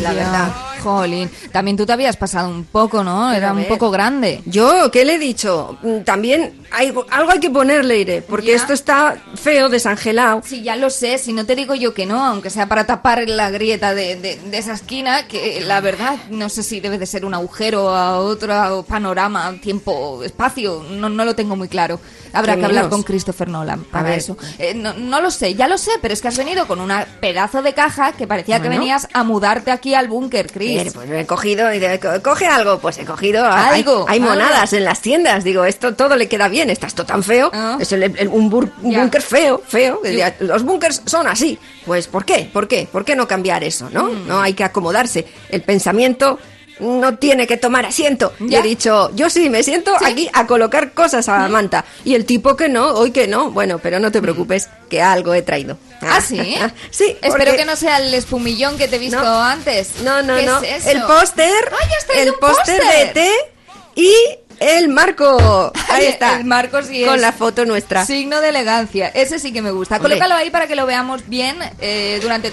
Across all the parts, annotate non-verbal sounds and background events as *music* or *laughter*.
La verdad. Jolín. También tú te habías pasado un poco, ¿no? Era un poco grande. Yo, ¿qué le he dicho? Mm, También hay, algo hay que ponerle, Irene, porque Ya. esto está feo, desangelado. Sí, ya lo sé, si no te digo yo que no, aunque sea para tapar la grieta de, de- de esa esquina, que la verdad no sé si debe de ser un agujero a otro panorama, tiempo, espacio, no, no lo tengo muy claro. Habrá ¿Qué que hablar con Christopher Nolan para ver. eso. Eh, no, no lo sé, ya lo sé, pero es que has venido con una pedazo de caja que parecía que venías a mudarte aquí al búnker, Bien, Chris. pues he cogido y de- co- coge algo, pues he cogido hay- Algo, Hay, monadas en las tiendas, digo, esto todo le queda bien, está esto tan feo, Ah. es el- el- un, búnker feo, feo, Yo- los búnkers son así, pues ¿por qué? ¿Por qué? ¿Por qué no cambiar eso, no? Mm. No hay que acomodarse, el pensamiento no tiene que tomar asiento. Y Ya. he dicho, yo sí, me siento aquí a colocar cosas a la manta. Y el tipo que no, hoy que no, bueno, pero no te preocupes, que algo he traído. ¿Ah, sí? *laughs* sí. Espero porque- que no sea el espumillón que te he visto No. antes. no, no, ¿Qué no. es eso? El póster. ¡Ay, has traído El póster de y el marco. *laughs* Ahí está. El marco sí Con es la foto nuestra. Signo de elegancia. Ese sí que me gusta. Hombre. Colócalo ahí para que lo veamos bien eh, durante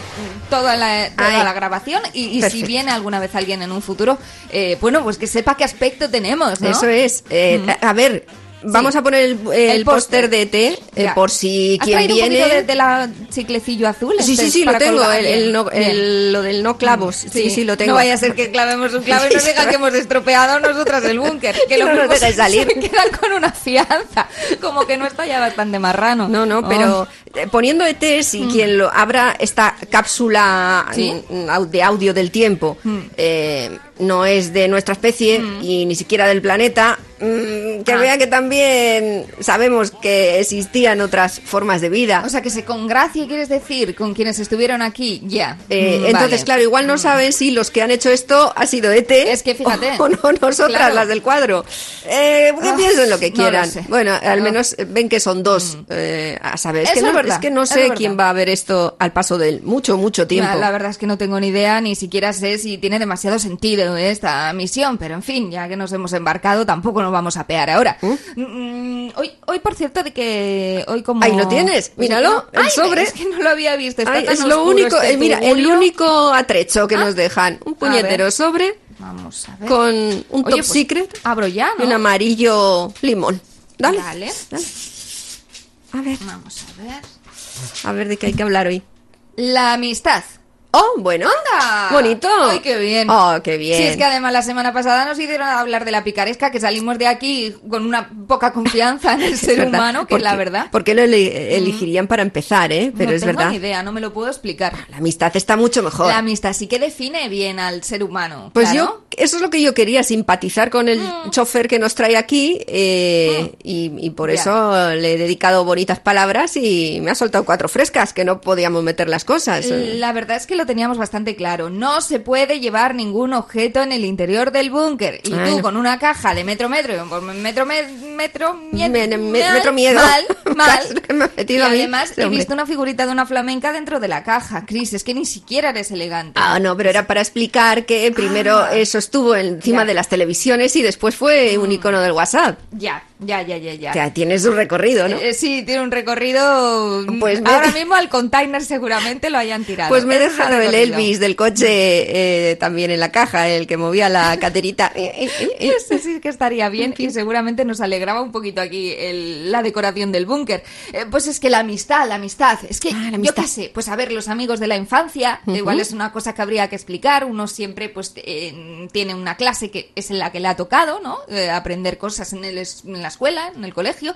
toda la, toda la grabación. Y, y si viene alguna vez alguien en un futuro, eh, bueno, pues que sepa qué aspecto tenemos, ¿no? Eso es. Eh, A ver. Vamos Sí. a poner el, el El póster. de ET eh, Ya. por si ¿Has quien viene. un de, de la chiclecillo azul? Sí, este sí, sí, lo tengo. El, no- lo del no clavos. Sí, sí, lo tengo. No vaya a ser que clavemos un clavo y nos digan que hemos *laughs* estropeado nosotras el búnker. Que *laughs* lo No nos dejáis salir. Se quedan con una fianza. Como que no está ya bastante marrano. No, no, pero eh, poniendo ET, si quien lo abra esta cápsula Mm. Sí. mm, de audio del tiempo Mm. eh, no es de nuestra especie y ni siquiera del planeta, mm, que Ah. vea que también sabemos que existían otras formas de vida. O sea, que se congracie, quieres decir, con quienes estuvieron aquí, ya. Eh, Mm, entonces, vale. claro, igual no saben si los que han hecho esto ha sido ET Es que fíjate. *laughs* o no nosotras Claro. las del cuadro. Eh, que Ah, piensen lo que no lo quieran. bueno, al No. menos eh, ven que son dos. eh, a saber, es Eso que, no, es verdad, es que no sé es quién va a ver esto al paso del mucho, mucho tiempo. La, la verdad es que no tengo ni idea, ni siquiera sé si tiene demasiado sentido esta misión, pero en fin, ya que nos hemos embarcado, tampoco nos vamos a pear ahora. Mm, hoy, hoy, por cierto, de que hoy como... Ahí lo tienes, Pues míralo, no- el Ay, sobre. Es que no lo había visto, está Ay, tan es lo único, este eh, mira, el único atrecho que Ah. nos dejan. Un puñetero sobre Vamos a ver. con un Oye, top pues, secret Abro ya, y ¿no? un amarillo limón. Dale. Dale. dale. A ver, Vamos a ver. a ver de qué hay que hablar hoy. La amistad. Oh, bueno. ¡Anda! Bonito. ¡Ay, qué bien! Oh, qué bien. Sí, es que además la semana pasada nos hicieron hablar de la picaresca, que salimos de aquí con una poca confianza en el *laughs* ser verdad. humano, que ¿Por es la verdad. ¿Por qué lo ele- elegirían para empezar, eh? Pero no es tengo verdad. ni idea, no me lo puedo explicar. La amistad está mucho mejor. La amistad sí que define bien al ser humano. Pues claro. yo, eso es lo que yo quería, simpatizar con el chofer que nos trae aquí eh, y, y por Mm. Eso le he dedicado bonitas palabras y me ha soltado cuatro frescas, que no podíamos meter las cosas. La verdad es que lo teníamos bastante claro. No se puede llevar ningún objeto en el interior del búnker. Y tú con una caja de metro metro, metro me- metro, mie- Me- me- metro miedo. Mal, *laughs* mal. Me y además Sí, he visto una figurita de una flamenca dentro de la caja. Cris, es que ni siquiera eres elegante. Ah, no, pero era para explicar que primero Ah. eso estuvo encima Ya. de las televisiones y después fue un icono del WhatsApp. Ya, ya, ya, ya, ya. O sea, tiene su recorrido, ¿no? Eh, sí, tiene un recorrido. Pues me- Ahora *laughs* mismo al container seguramente lo hayan tirado. Pues me he dejado el. Elvis del coche eh, también en la caja, el que movía la caterita. Ese sí que estaría bien y seguramente nos alegraba un poquito aquí el- la decoración del búnker. Eh, pues es que la amistad, la amistad, es que Ah, yo qué sé, pues a ver, los amigos de la infancia, igual es una cosa que habría que explicar, uno siempre pues tiene una clase que es en la que le ha tocado, ¿no? Eh, aprender cosas en, el es- en la escuela, en el colegio.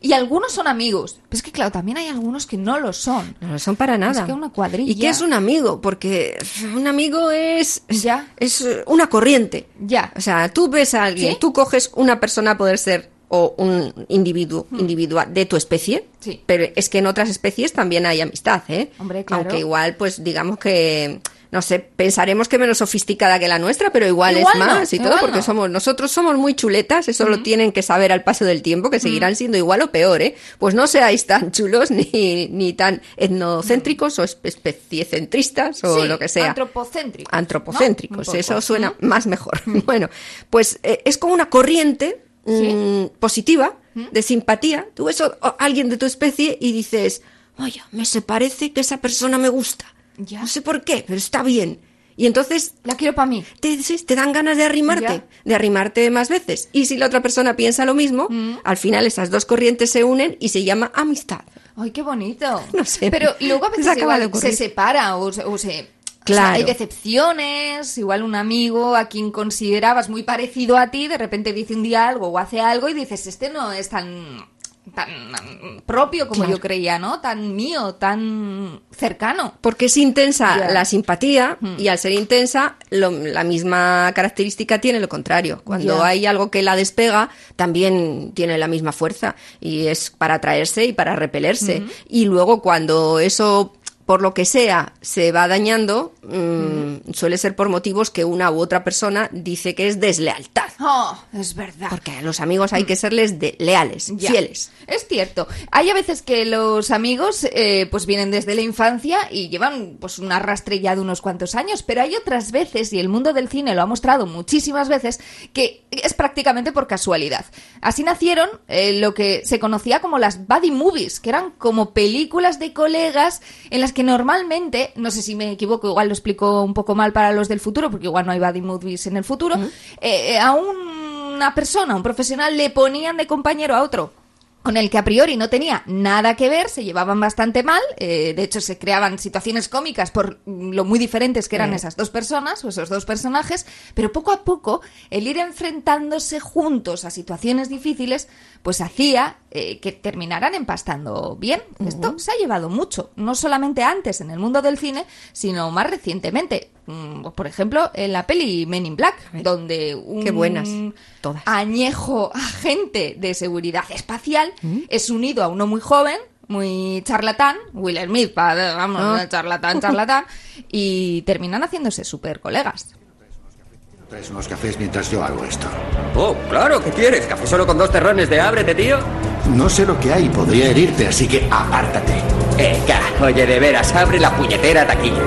Y algunos son amigos. Pero es que, claro, también hay algunos que no lo son. No lo son para nada. que una cuadrilla. ¿Y qué es un amigo? Porque un amigo es, es, Ya. es una corriente. Ya. O sea, tú ves a alguien, ¿Sí? tú coges una persona a poder ser o un individuo individual de tu especie, Hmm. Sí. pero es que en otras especies también hay amistad, ¿eh? Hombre, claro. Aunque igual, pues digamos que no sé, pensaremos que menos sofisticada que la nuestra, pero igual, Igual es no, más y todo porque no. somos nosotros somos muy chuletas, eso lo tienen que saber al paso del tiempo, que seguirán siendo igual o peor, ¿eh? Pues no seáis tan chulos *laughs* ni, ni tan etnocéntricos o espe- especiecentristas o Sí, lo que sea antropocéntricos, antropocéntricos, eso suena más mejor. *laughs* bueno, pues eh, es como una corriente mm, positiva de simpatía. Tú ves a a alguien de tu especie y dices, oye, me se parece que esa persona me gusta. Ya. No sé por qué, pero está bien. Y entonces La quiero para mí. te, te dan ganas de arrimarte, Ya. de arrimarte más veces. Y si la otra persona piensa lo mismo, Mm. al final esas dos corrientes se unen y se llama amistad. Ay, qué bonito. No sé. Pero luego a Se veces igual ocurrir. se separa o se... o se- o sea, Claro. hay decepciones, igual un amigo a quien considerabas muy parecido a ti, de repente dice un día algo o hace algo y dices, este no es tan, tan propio como Claro. yo creía, ¿no? Tan mío, tan cercano. Porque es intensa la simpatía y al ser intensa lo- la misma característica tiene lo contrario. Cuando hay algo que la despega también tiene la misma fuerza y es para atraerse y para repelerse. Y luego cuando eso por lo que sea se va dañando mm, suele ser por motivos que una u otra persona dice que es deslealtad. Oh, es verdad. Porque a los amigos hay que serles de leales, Ya. fieles. Es cierto. Hay a veces que los amigos eh, pues vienen desde la infancia y llevan pues una rastrilla de unos cuantos años, pero hay otras veces, y el mundo del cine lo ha mostrado muchísimas veces, que es prácticamente por casualidad. Así nacieron eh, lo que se conocía como las buddy movies, que eran como películas de colegas en las que normalmente, no sé si me equivoco, igual lo explico un poco mal para los del futuro, porque igual no hay buddy movies en el futuro, eh, a una persona, un profesional, le ponían de compañero a otro con el que a priori no tenía nada que ver, se llevaban bastante mal, eh, de hecho se creaban situaciones cómicas por lo muy diferentes que eran esas dos personas o esos dos personajes, pero poco a poco el ir enfrentándose juntos a situaciones difíciles, pues hacía eh, que terminaran empastando bien. Esto se ha llevado mucho, no solamente antes en el mundo del cine, sino más recientemente. Mm, Por ejemplo, en la peli Men in Black, donde un Qué buenas, todas. añejo agente de seguridad espacial es unido a uno muy joven, muy charlatán, Will Smith, vamos, Ah. *laughs* charlatán, charlatán, y terminan haciéndose súper colegas. Traes unos cafés mientras yo hago esto. Oh, claro, ¿qué quieres? ¿Café solo con dos terrones de ábrete, tío? No sé lo que hay, podría herirte, así que apártate. Venga, oye, de veras, abre la puñetera taquilla.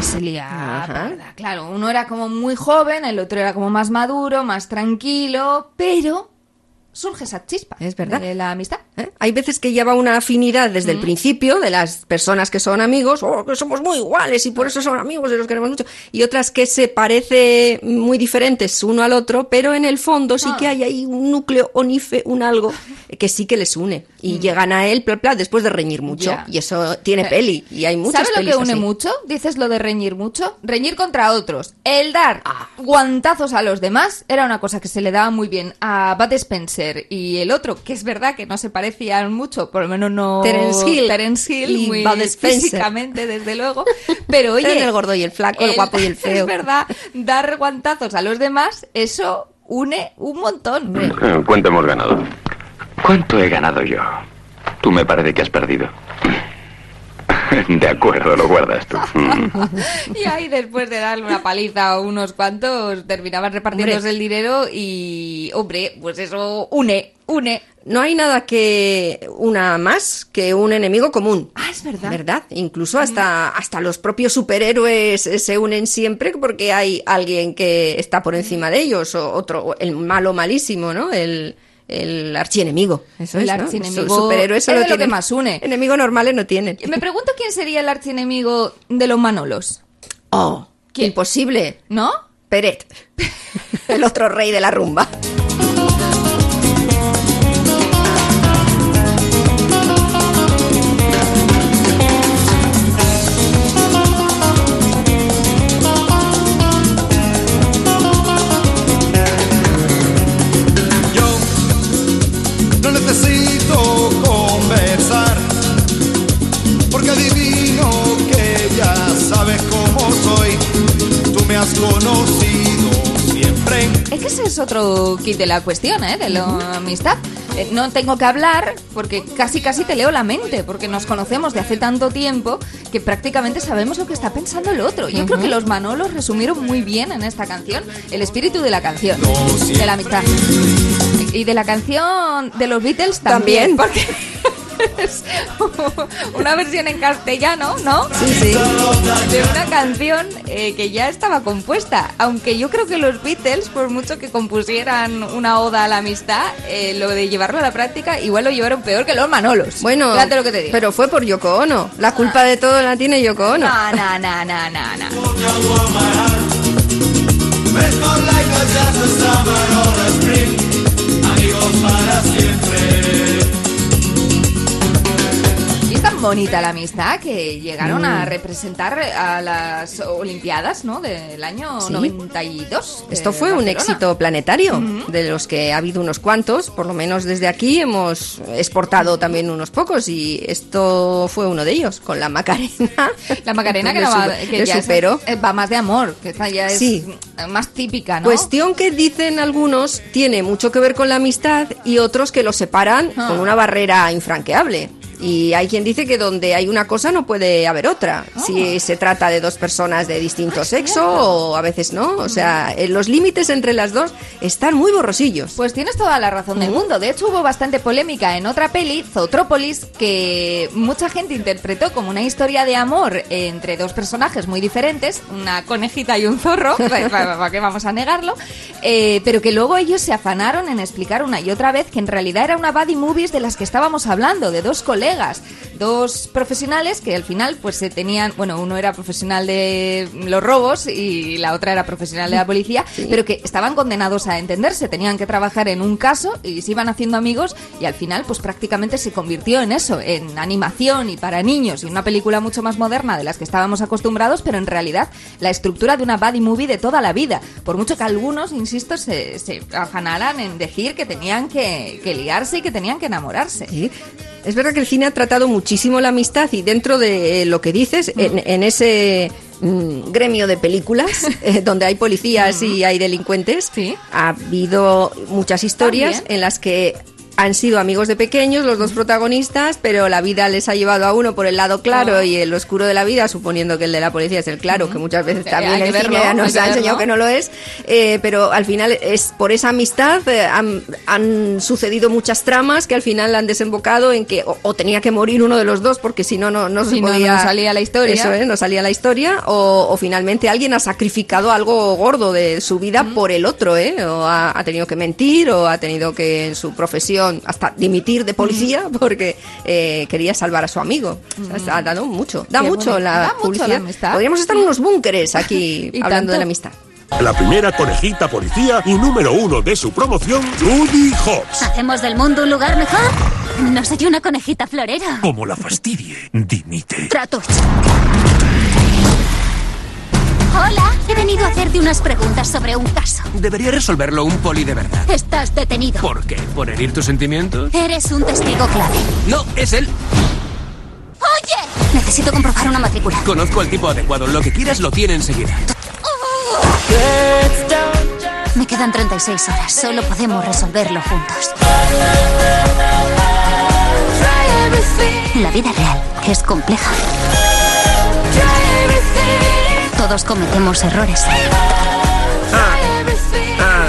Y se parda. Claro, uno era como muy joven, el otro era como más maduro, más tranquilo, pero surge esa chispa Es verdad. de la amistad. ¿eh? Hay veces que lleva una afinidad desde el principio de las personas que son amigos, o que somos muy iguales y por eso son amigos y los queremos mucho, y otras que se parece muy diferentes uno al otro, pero en el fondo sí Ah. que hay ahí un núcleo, un ife, un algo que sí que les une y llegan a él, bla, bla, después de reñir mucho. Y eso tiene peli y hay muchas ¿Sabes lo que une así. mucho? Dices lo de reñir mucho. Reñir contra otros. El dar Ah. guantazos a los demás era una cosa que se le daba muy bien a Bud Spencer y el otro, que es verdad que no se parecían mucho, por lo menos no Terence Hill Terence Hill, y muy físicamente, desde luego. Pero oye, el gordo y el flaco, el guapo y el *laughs* feo. Es verdad, dar guantazos a los demás, eso une un montón. *laughs* ¿Cuánto hemos ganado? ¿Cuánto he ganado yo? Tú me parece que has perdido. *laughs* De acuerdo, lo guardas tú. Mm. *laughs* Y ahí después de darle una paliza a unos cuantos, terminaban repartiéndose Hombre. el dinero y, hombre, pues eso une, une. No hay nada que una más que un enemigo común. Ah, es verdad. ¿Verdad? Incluso hasta, hasta los propios superhéroes eh, se unen siempre porque hay alguien que está por encima de ellos, o otro, o el malo malísimo, ¿no? El, el archienemigo. Eso El es, ¿no? archienemigo Su- superhéroes es solo de lo que más une. Enemigos normales no tienen. Me pregunto quién sería el archienemigo de los Manolos, Oh, ¿Quién? imposible. ¿no? Peret, el otro rey de la rumba. Kit de la cuestión, ¿eh? De la amistad. Eh, No tengo que hablar porque casi casi te leo la mente, porque nos conocemos de hace tanto tiempo que prácticamente sabemos lo que está pensando el otro. Yo creo que los Manolos resumieron muy bien en esta canción el espíritu de la canción, de la amistad. Y de la canción de los Beatles también, También. porque es *laughs* una versión en castellano, ¿no? Sí, sí. de una canción eh, que ya estaba compuesta. Aunque yo creo que los Beatles, por mucho que compusieran una oda a la amistad, eh, lo de llevarlo a la práctica, igual lo llevaron peor que los Manolos. Bueno, Fíjate lo que te digo. pero fue por Yoko Ono. La culpa de todo la tiene Yoko Ono. No, no, no, no, no, no. Amigos para siempre. Tan bonita la amistad que llegaron a representar a las Olimpiadas, ¿no? Del año Sí. 92. de Esto fue un éxito planetario, de los que ha habido unos cuantos, por lo menos desde aquí hemos exportado también unos pocos y esto fue uno de ellos, con la Macarena. *laughs* La Macarena que, no va, que ya es- superó. eh, va más de amor, que esta ya es Sí. más típica, ¿no? Cuestión que dicen algunos tiene mucho que ver con la amistad y otros que lo separan Ah. con una barrera infranqueable. Y hay quien dice que donde hay una cosa no puede haber otra. Ah. Si se trata de dos personas de distinto sexo o a veces no. O sea, eh, los límites entre las dos están muy borrosillos. Pues tienes toda la razón del mundo. De hecho, hubo bastante polémica en otra peli, Zootrópolis, que mucha gente interpretó como una historia de amor entre dos personajes muy diferentes, una conejita y un zorro, *laughs* ¿para qué vamos a negarlo? Eh, pero que luego ellos se afanaron en explicar una y otra vez que en realidad era una buddy movies de las que estábamos hablando, de dos colegas, dos profesionales que al final pues se tenían, bueno, uno era profesional de los robos y la otra era profesional de la policía, pero que estaban condenados a entenderse, tenían que trabajar en un caso y se iban haciendo amigos y al final pues prácticamente se convirtió en eso, en animación y para niños y una película mucho más moderna de las que estábamos acostumbrados, pero en realidad la estructura de una buddy movie de toda la vida, por mucho que algunos, insisto, se, se afanaran en decir que tenían que, que liarse y que tenían que enamorarse. Sí. Es verdad que el cine ha tratado muchísimo la amistad y dentro de lo que dices, en, en ese mm, gremio de películas *laughs* eh, donde hay policías y hay delincuentes, Sí. ha habido muchas historias También. en las que han sido amigos de pequeños los dos protagonistas, pero la vida les ha llevado a uno por el lado claro Ah. y el oscuro de la vida, suponiendo que el de la policía es el claro, que muchas veces Eh, también el cine verlo, ya nos ha enseñado que no lo es, eh, pero al final es por esa amistad eh, han, han sucedido muchas tramas que al final han desembocado en que o, o tenía que morir uno de los dos porque si no no no se Si podía no salía la historia. eso es, no salía la historia o, o finalmente alguien ha sacrificado algo gordo de su vida por el otro ¿eh? o ha, ha tenido que mentir o ha tenido que en su profesión hasta dimitir de policía porque eh, quería salvar a su amigo O sea, ha dado mucho da Qué mucho bonito. la Da mucho la publicidad amistad. podríamos estar en unos búnkeres aquí *laughs* hablando tanto. de la amistad La primera conejita policía y número uno de su promoción, Judy Hobbs. ¿Hacemos del mundo un lugar mejor? No soy una conejita florera. Como la fastidie, dimite. Hola, venido a hacerte unas preguntas sobre un caso. Debería resolverlo un poli de verdad. Estás detenido. ¿Por qué? ¿Por herir tus sentimientos? Eres un testigo clave. No, es él. ¡Oye! Necesito comprobar una matrícula. Conozco al tipo adecuado. Lo que quieras lo tiene enseguida. Me quedan 36 horas. Solo podemos resolverlo juntos. La vida real es compleja. Todos cometemos errores.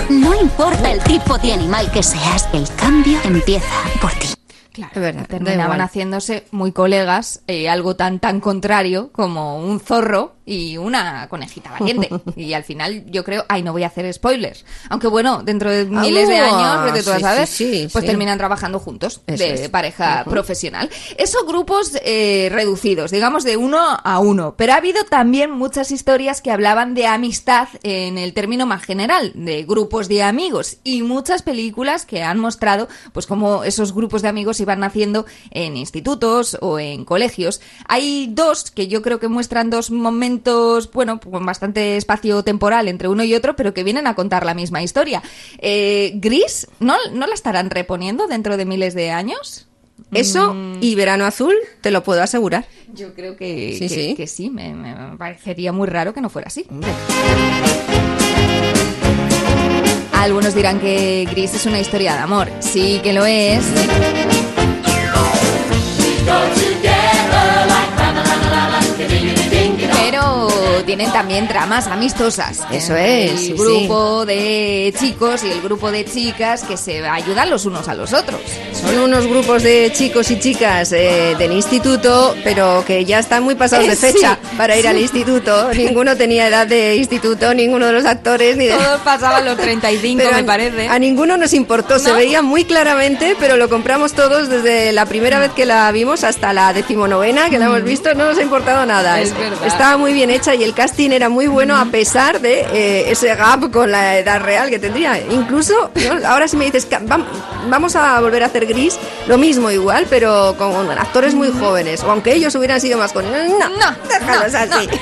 No importa el tipo de animal que seas, el cambio empieza por ti. Claro, Es verdad, da terminaban haciéndose muy colegas, eh, algo tan tan contrario como un zorro y una conejita valiente. y al final yo creo, ay, no voy a hacer spoilers. Aunque bueno, dentro de miles de Ah, años, vete tú a sí, saber, sí, sí, pues terminan trabajando juntos Eso de es. pareja profesional. Esos grupos eh, reducidos, digamos de uno a uno. Pero ha habido también muchas historias que hablaban de amistad en el término más general, de grupos de amigos. Y muchas películas que han mostrado, pues, cómo esos grupos de amigos iban naciendo en institutos o en colegios. Hay dos que yo creo que muestran dos momentos, bueno, con bastante espacio temporal entre uno y otro, pero que vienen a contar la misma historia. Eh, Gris, ¿no, ¿no la estarán reponiendo dentro de miles de años? Eso Mm. y Verano Azul, te lo puedo asegurar. Yo creo que Sí, que, sí. que sí, me, me parecería muy raro que no fuera así. Algunos dirán que Gris es una historia de amor. Sí que lo es. Tienen también tramas amistosas. Eso es, El sí, grupo de chicos y el grupo de chicas que se ayudan los unos a los otros. Son unos grupos de chicos y chicas eh, del instituto, pero que ya están muy pasados de Eh, *laughs* sí, fecha para ir sí. al instituto. *laughs* Ninguno tenía edad de instituto, ninguno de los actores ni de... Todos pasaban los 35, Pero me parece. A ninguno nos importó, se ¿No? veía muy claramente, pero lo compramos todos desde la primera vez que la vimos hasta la decimonovena que la hemos visto, no nos ha importado nada. Mm. Es. Estaba muy bien hecha y el casting era muy bueno a pesar de eh, ese gap con la edad real que tendría. Incluso, ¿no? ahora si me dices, vamos a volver a hacer gris, lo mismo igual, pero con actores muy jóvenes, o aunque ellos hubieran sido más jóvenes. No, No, déjalos no, así. *laughs*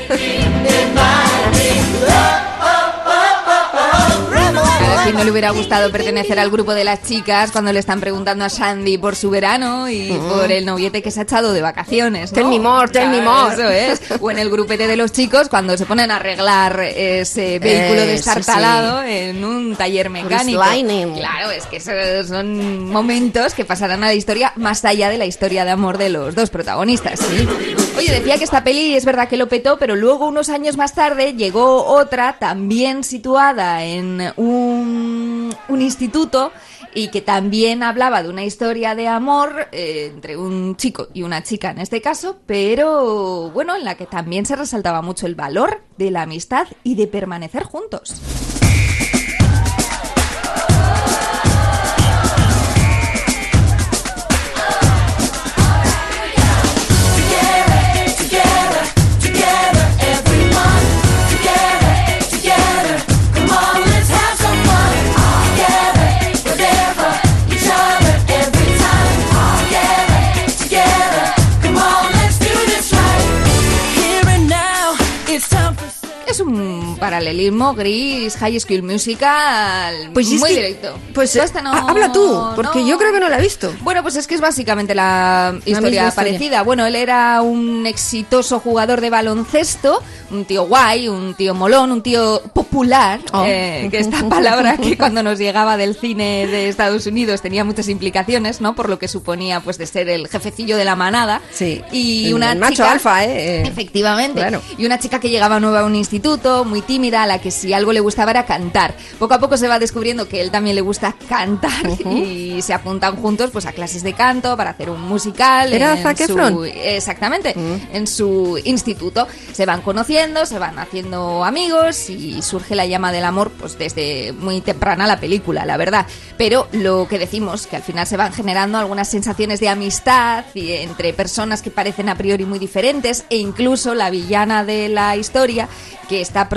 Delphi no le hubiera gustado pertenecer al grupo de las chicas cuando le están preguntando a Sandy por su verano y por el noviete que se ha echado de vacaciones. ¿no? Tell me more, tell me more. Eso es. O en el grupete de los chicos cuando se ponen a arreglar ese vehículo Eh, sí, destartalado en un taller mecánico. Claro, es que esos son momentos que pasarán a la historia más allá de la historia de amor de los dos protagonistas. Oye, decía que esta peli es verdad que lo petó, pero luego unos años más tarde llegó otra también situada en un, un instituto y que también hablaba de una historia de amor eh, entre un chico y una chica en este caso, pero bueno, en la que también se resaltaba mucho el valor de la amistad y de permanecer juntos. Paralelismo gris, High School Musical, Pues es muy que- directo. Pues esta no- ha- habla tú, porque no. yo creo que no la he visto. Bueno, pues es que es básicamente la historia historia. parecida. Bueno, él era un exitoso jugador de baloncesto, un tío guay, un tío molón, un tío popular, Oh. eh, que esta *laughs* palabra que cuando nos llegaba del cine de Estados Unidos tenía muchas implicaciones, ¿no? Por lo que suponía pues de ser el jefecillo de la manada. Sí. Y El- una el macho chica- alfa, ¿eh? Eh, Efectivamente. Claro. Y una chica que llegaba nueva a un instituto, muy tímida, a la que si algo le gustaba era cantar. Poco a poco se va descubriendo que él también le gusta cantar y se apuntan juntos pues a clases de canto para hacer un musical. ¿Era Zac Efron? Exactamente, en su instituto. Se van conociendo, se van haciendo amigos y surge la llama del amor pues desde muy temprana la película, la verdad. Pero lo que decimos, que al final se van generando algunas sensaciones de amistad y entre personas que parecen a priori muy diferentes e incluso la villana de la historia que está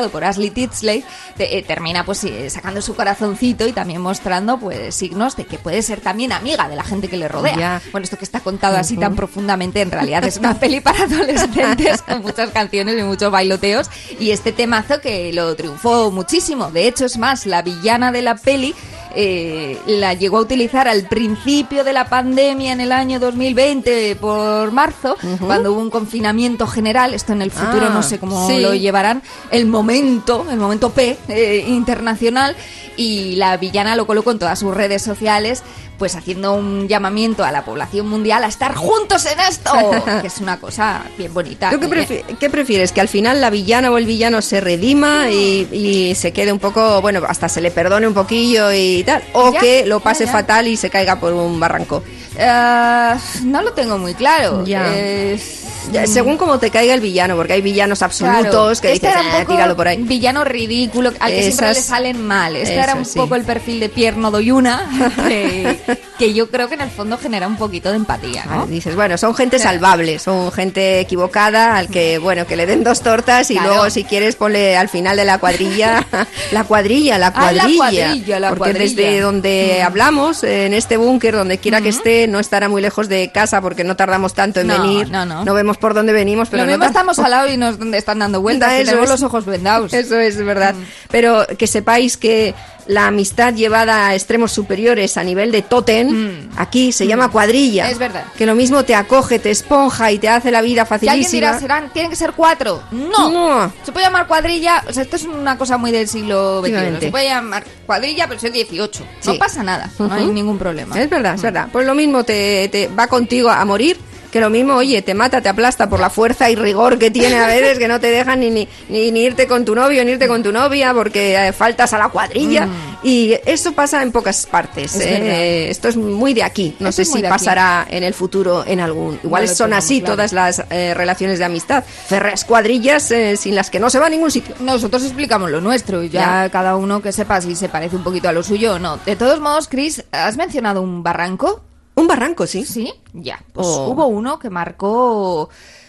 protagonizado por Ashley Tisdale te- eh, termina pues eh, sacando su corazoncito y también mostrando pues signos de que puede ser también amiga de la gente que le rodea. Ya. Bueno, esto que está contado así tan profundamente en realidad es una peli para adolescentes *laughs* con muchas canciones y muchos bailoteos y este temazo que lo triunfó muchísimo. De hecho, es más, la villana de la peli eh, la llegó a utilizar al principio de la pandemia en el año 2020 por marzo, cuando hubo un confinamiento general. Esto en el futuro Ah, no sé cómo sí. lo llevarán. El momento, el momento P eh, internacional. Y la villana lo colocó en todas sus redes sociales pues haciendo un llamamiento a la población mundial a estar juntos en esto, *laughs* que es una cosa bien bonita. ¿Tú qué, prefi- qué prefieres? ¿Que al final la villana o el villano se redima y, y se quede un poco, bueno, hasta se le perdone un poquillo y tal? ¿O Ya, que lo pase ya. fatal y se caiga por un barranco? Eh, no lo tengo muy claro. Ya. Eh, Ya, según cómo te caiga el villano, porque hay villanos absolutos Claro, que este dices, era un "Ah, poco tíralo por ahí. Villano ridículo, al que siempre Esas- le salen mal. Este era eso un sí. poco el perfil de Pierre No doy una, *laughs* que, que yo creo que en el fondo genera un poquito de empatía, ¿no? Vale, Dices, bueno, son gente salvable, son gente equivocada al que, bueno, que le den dos tortas y Claro. luego si quieres ponle al final de la cuadrilla, *laughs* la cuadrilla, la Ah, la cuadrilla. cuadrilla, la porque cuadrilla. desde donde Mm. hablamos, en este búnker, donde quiera que esté, no estará muy lejos de casa porque no tardamos tanto en No, venir. no, no. vemos por dónde venimos, pero Lo no mismo estamos al lado y nos están dando vueltas, eso tenemos es. los ojos vendados. Eso es verdad. Mm. Pero que sepáis que la amistad llevada a extremos superiores a nivel de tótem, aquí se llama cuadrilla. Mm. Es verdad. Que lo mismo te acoge, te esponja y te hace la vida Que alguien facilísima. dirá, serán, tienen que ser cuatro. No. No. Se puede llamar cuadrilla. O sea, esto es una cosa muy del siglo XXI. Se puede llamar cuadrilla, pero es 18. No Sí. pasa nada. No hay ningún problema. Es verdad, es verdad. Pues lo mismo te, te va contigo a morir. Que lo mismo, oye, te mata, te aplasta por la fuerza y rigor que tiene a veces, que no te dejan ni, ni, ni, ni irte con tu novio, ni irte con tu novia, porque eh, faltas a la cuadrilla. Y eso pasa en pocas partes. Mm. Es ¿eh? Esto es muy de aquí. No sé si aquí. pasará en el futuro en algún. Igual son así claro. todas las eh, relaciones de amistad. Ferreas cuadrillas sin las que no se va a ningún sitio. Nosotros explicamos lo nuestro, ya, cada uno que sepa si se parece un poquito a lo suyo o no. De todos modos, Chris, ¿has mencionado un barranco? Un barranco, sí. Sí, ya. Pues Oh. hubo uno que marcó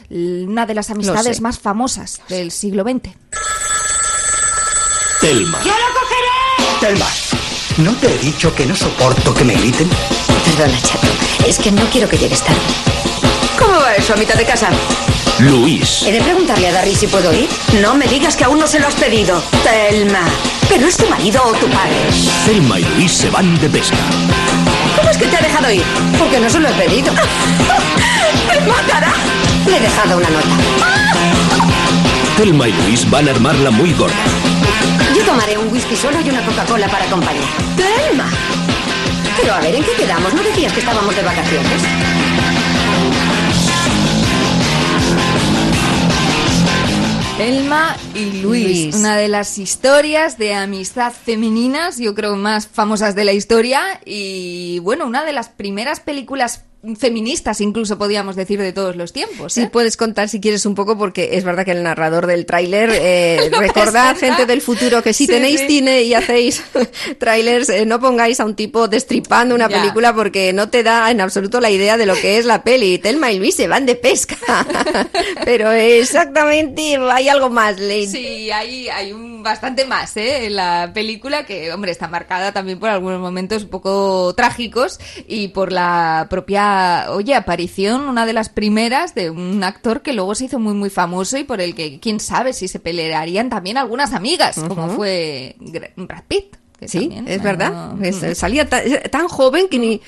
una de las amistades más famosas del siglo XX. Telma. ¡Yo lo cogeré! Telma, ¿no te he dicho que no soporto que me griten? Perdona, chato. Es que no quiero que llegues tarde. ¿Cómo va eso a mitad de casa? Luis. He de preguntarle a Darry si puedo ir. No me digas que aún no se lo has pedido. Telma. ¿Pero es tu marido o tu padre? Telma y Luis se van de pesca. ¿Cómo es que te ha dejado ir? Porque no se lo he pedido. *laughs* ¡Me matará! Le he dejado una nota. Telma y Luis van a armarla muy gorda. Yo tomaré un whisky solo y una Coca-Cola para acompañar. ¡Telma! Pero a ver, ¿en qué quedamos? ¿No decías que estábamos de vacaciones? Elma y Luis, Luis. una de las historias de amistad femeninas, yo creo más famosas de la historia y bueno, una de las primeras películas feministas incluso podríamos decir de todos los tiempos. Sí, ¿eh? puedes contar si quieres un poco, porque es verdad que el narrador del tráiler, eh, *laughs* recordad, gente del futuro, que si Sí, tenéis sí. cine y hacéis *laughs* trailers, eh, no pongáis a un tipo destripando una película porque no te da en absoluto la idea de lo que es la peli. Telma y Luis se van de pesca. *laughs* Pero exactamente hay algo más, Lane. Sí, hay, hay un bastante más ¿eh? en la película que, hombre, está marcada también por algunos momentos un poco trágicos y por la propia, oye, aparición, una de las primeras de un actor que luego se hizo muy, muy famoso y por el que, quién sabe si se pelearían también algunas amigas, como fue Brad Pitt. que Sí, también, es ¿no? verdad. Es- salía ta- tan, joven que ni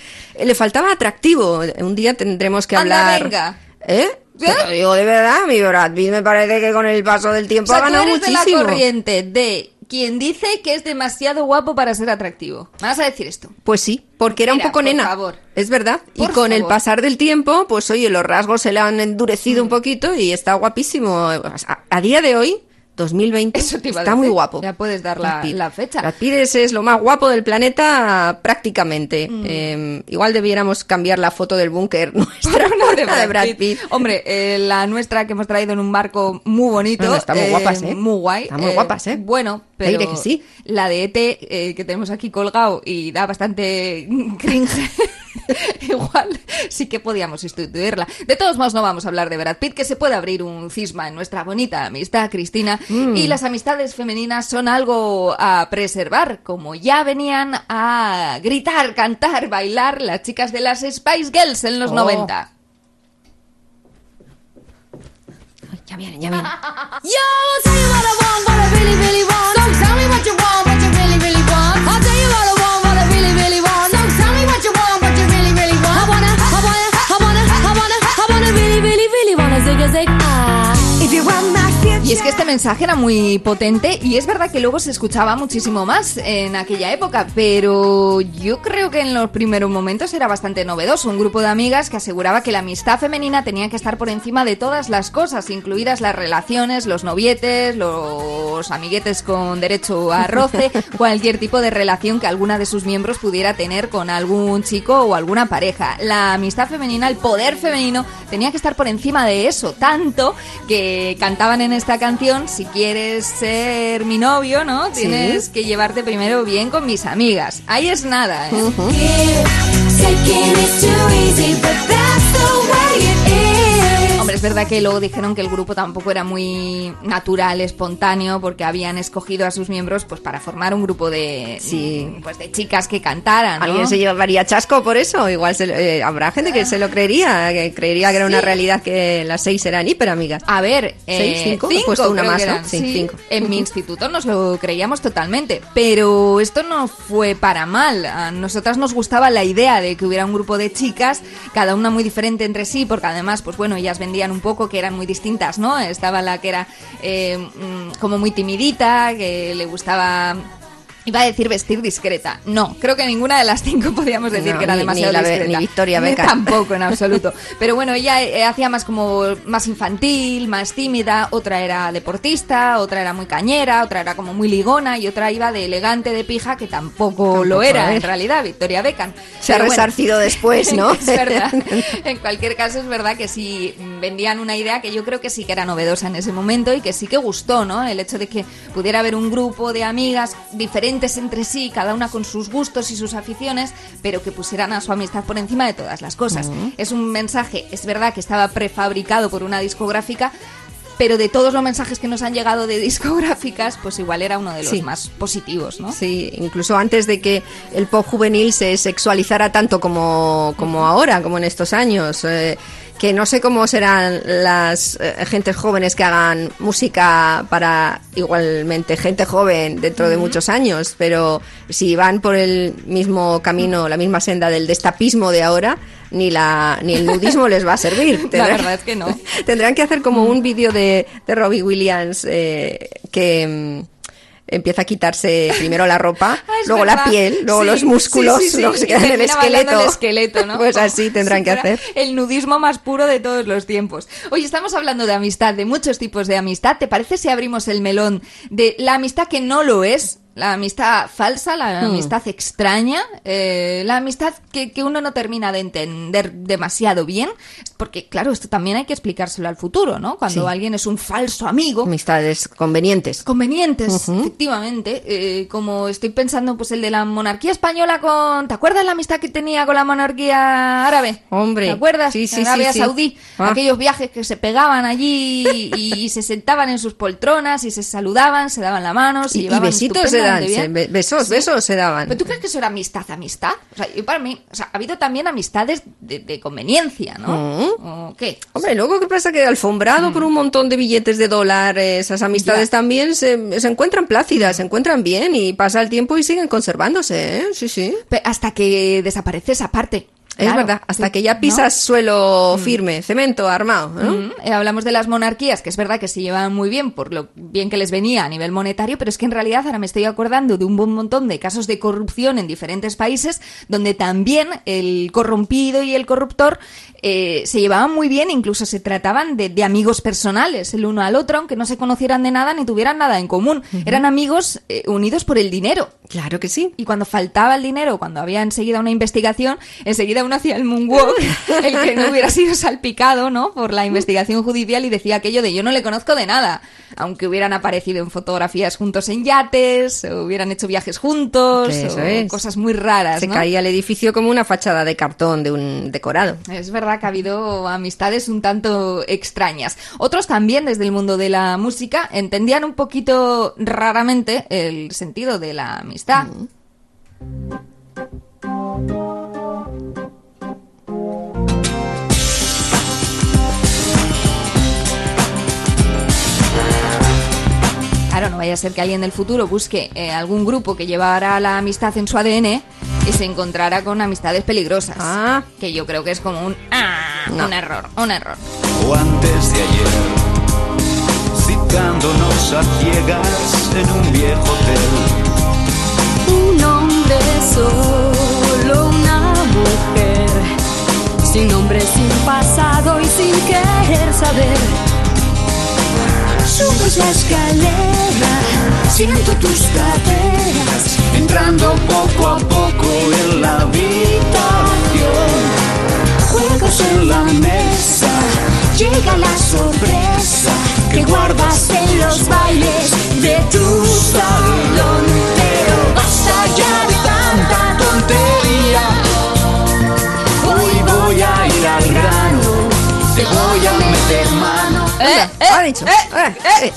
le faltaba atractivo. Un día tendremos que Anda, hablar. venga. ¿Eh? Te lo digo de verdad, mi Brad Pitt me parece que con el paso del O tiempo sea, ha tú ganado eres de la muchísimo. corriente de quien dice que es demasiado guapo para ser atractivo. ¿Me vas a decir esto? Pues sí, porque era Mira, un poco por nena. favor. Es verdad. y con el favor. Mm. pasar del tiempo, pues oye, los rasgos se le han endurecido un poquito y está guapísimo. A, a día de hoy, 2020, Eso te iba a está muy guapo. Ya puedes dar Brad la, la fecha. Brad Pitt es, es lo más guapo del planeta prácticamente. Mm. Eh, igual debiéramos cambiar la foto del búnker *laughs* nuestra Una de Brad Pitt. Hombre, eh, la nuestra que hemos traído en un barco muy bonito. No, no, están muy eh, guapas, ¿eh? Muy guay. Están muy guapas, ¿eh? Bueno, pero Aire que sí. la de ET eh, que tenemos aquí colgado y da bastante cringe. *laughs* *laughs* Igual sí que podíamos sustituirla. De todos modos, no vamos a hablar de Brad Pitt, que se puede abrir un cisma en nuestra bonita amistad, Cristina. Mm. Y las amistades femeninas son algo a preservar, como ya venían a gritar, cantar, bailar las chicas de las Spice Girls en los Oh. 90. Ya vienen, ya vienen. *laughs* Yo, zig ah. If you want my. Y es que este mensaje era muy potente y es verdad que luego se escuchaba muchísimo más en aquella época, pero yo creo que en los primeros momentos era bastante novedoso. Un grupo de amigas que aseguraba que la amistad femenina tenía que estar por encima de todas las cosas, incluidas las relaciones, los novietes, los amiguetes con derecho a roce, *laughs* cualquier tipo de relación que alguna de sus miembros pudiera tener con algún chico o alguna pareja. La amistad femenina, el poder femenino, tenía que estar por encima de eso, tanto que cantaban en esta canción, si quieres ser mi novio, ¿no? Tienes que llevarte primero bien con mis amigas. Ahí es nada, ¿eh? Hombre, es verdad que luego dijeron que el grupo tampoco era muy natural, espontáneo, porque habían escogido a sus miembros pues para formar un grupo de, Sí. pues, de chicas que cantaran, ¿no? ¿Alguien se llevaría chasco por eso? Igual se eh, habrá gente que se lo creería, que creería que era una realidad que las seis eran hiperamigas. A ver, ¿Seis, eh, cinco? He puesto una más, ¿no? sí. cinco. En mi instituto nos lo creíamos totalmente, pero esto no fue para mal. A nosotras nos gustaba la idea de que hubiera un grupo de chicas, cada una muy diferente entre sí, porque además, pues bueno, ellas vendían un poco que eran muy distintas, ¿no? Estaba la que era eh, mm, como muy timidita, que le gustaba... Iba a decir vestir discreta. No, creo que ninguna de las cinco podíamos decir No, que era ni- demasiado ni la discreta. ni Victoria Beckham. Tampoco, en absoluto. *laughs* Pero bueno, ella eh, hacía más como más infantil, más tímida, otra era deportista, otra era muy cañera, otra era como muy ligona y otra iba de elegante de pija que tampoco, lo era es. en realidad, Victoria Beckham. Se ha bueno, resarcido después, ¿no? *laughs* es verdad. *laughs* En cualquier caso es verdad que sí vendían una idea que yo creo que sí que era novedosa en ese momento y que sí que gustó, ¿no? El hecho de que pudiera haber un grupo de amigas diferentes entre sí, cada una con sus gustos y sus aficiones, pero que pusieran a su amistad por encima de todas las cosas. Es un mensaje, es verdad que estaba prefabricado por una discográfica, pero de todos los mensajes que nos han llegado de *laughs* discográficas, pues igual era uno de los Sí. más positivos, ¿no? Sí, incluso antes de que el pop juvenil se sexualizara tanto como, como ahora, como en estos años. eh, que no sé cómo serán las eh, gentes jóvenes que hagan música para igualmente gente joven dentro de muchos años, pero si van por el mismo camino, la misma senda del destapismo de ahora, ni la ni el nudismo les va a servir. *laughs* La verdad es que no. *laughs* Tendrán que hacer como un vídeo de, de Robbie Williams eh, que mm, empieza a quitarse *laughs* primero la ropa, Ah, luego la piel, luego Sí, los músculos, sí, sí, sí. luego se Y queda en el esqueleto. el esqueleto, ¿no? *laughs* Pues así tendrán que hacer. El nudismo más puro de todos los tiempos. Oye, estamos hablando de amistad, de muchos tipos de amistad. ¿Te parece si abrimos el melón de la amistad que no lo es? La amistad falsa, la Hmm. amistad extraña, eh, la amistad que, que uno no termina de entender demasiado bien, porque claro, esto también hay que explicárselo al futuro, ¿no? Cuando Sí. alguien es un falso amigo, Amistades convenientes. convenientes, efectivamente. eh, como estoy pensando, pues el de la monarquía española con. ¿Te acuerdas la amistad que tenía con la monarquía árabe? Hombre, ¿Te acuerdas? sí, sí, Arabia sí. Saudí, Ah. aquellos viajes que se pegaban allí y, y se sentaban en sus poltronas y se saludaban, se daban la mano, se Y, y llevaban besitos se dan, se- besos, Sí. besos se daban. ¿Pero tú crees que eso era amistad, amistad? O sea, yo para mí, o sea, ha habido también amistades de, de conveniencia, ¿no? Mm. ¿O qué? Hombre, luego qué pasa que alfombrado por un montón de billetes de dólares, esas amistades Ya. también se, se encuentran plácidas, se encuentran bien y pasa el tiempo y siguen conservándose, ¿eh? Sí, sí. Pe- Hasta que desaparece esa parte. Es verdad, hasta que ya ¿no? pisas suelo firme, cemento armado, ¿no? Mm, eh, hablamos de las monarquías, que es verdad que se llevaban muy bien por lo bien que les venía a nivel monetario, pero es que en realidad ahora me estoy acordando de un buen montón de casos de corrupción en diferentes países donde también el corrompido y el corruptor eh, se llevaban muy bien, incluso se trataban de, de amigos personales el uno al otro, aunque no se conocieran de nada ni tuvieran nada en común. Eran amigos eh, unidos por el dinero. Claro que sí. Y cuando faltaba el dinero, cuando había enseguida una investigación, enseguida uno hacía el moonwalk, *laughs* el que no hubiera sido salpicado, ¿no? Por la investigación judicial y decía aquello de yo no le conozco de nada. Aunque hubieran aparecido en fotografías juntos en yates, o hubieran hecho viajes juntos, Eso o es. cosas muy raras, Se ¿no? caía el edificio como una fachada de cartón de un decorado. Es verdad que ha habido amistades un tanto extrañas. Otros también, desde el mundo de la música, entendían un poquito raramente el sentido de la amistad. Claro, vaya a ser que alguien del futuro busque eh, algún grupo que llevara la amistad en su ADN y se encontrara con amistades peligrosas. Ah. Que yo creo que es como un, ah, No. un error, un error. o antes de ayer. Si buscándonos a ciegas en un viejo hotel. Un hombre solo, una mujer, sin nombre, sin pasado y sin querer saber. Subes la escalera, siento tus caderas, Entrando poco a poco en la habitación. Juegos en la mesa, llega la sorpresa que guardas en los bailes de tu salón. Pero basta ya de tanta tontería. hoy voy a ir al grano, te voy a meter mano. Eh, ha dicho. eh, Eh,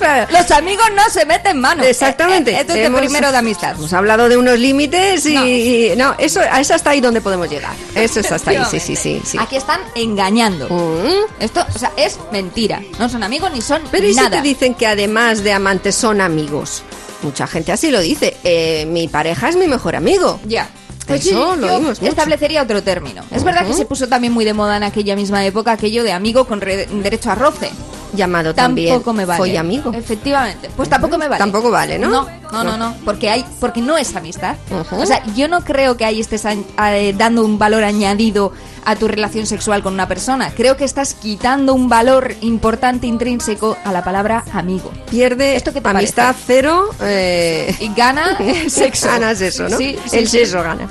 eh. Los amigos no se meten mano. Exactamente. Eh, eh, Esto es de Hemos- primero de amistad. Hemos hablado de unos límites y y- no, eso, a eso hasta ahí donde podemos llegar. Eso es hasta ahí, sí, sí, sí, sí. Aquí están engañando. Mm. Esto, o sea, es mentira. No son amigos ni son Pero ¿y si nada. te dicen que además de amantes son amigos? Mucha gente así lo dice. Eh, mi pareja es mi mejor amigo. Ya. Eso sí, lo yo oímos mucho. establecería otro término. Es verdad que se puso también muy de moda en aquella misma época aquello de amigo con re- derecho a roce. Llamado también Tampoco me vale. follamigo. Efectivamente. Pues tampoco me vale. Tampoco vale, ¿no? No, no, no, no. Porque hay, porque no es amistad. O sea, yo no creo que ahí estés a- a- dando un valor añadido a tu relación sexual con una persona. Creo que estás quitando un valor importante intrínseco a la palabra amigo. Pierde ¿Esto qué te amistad parece? cero. eh, Y gana *laughs* sexo. Ganas eso, ¿no? Sí, sí, El sí. sexo gana.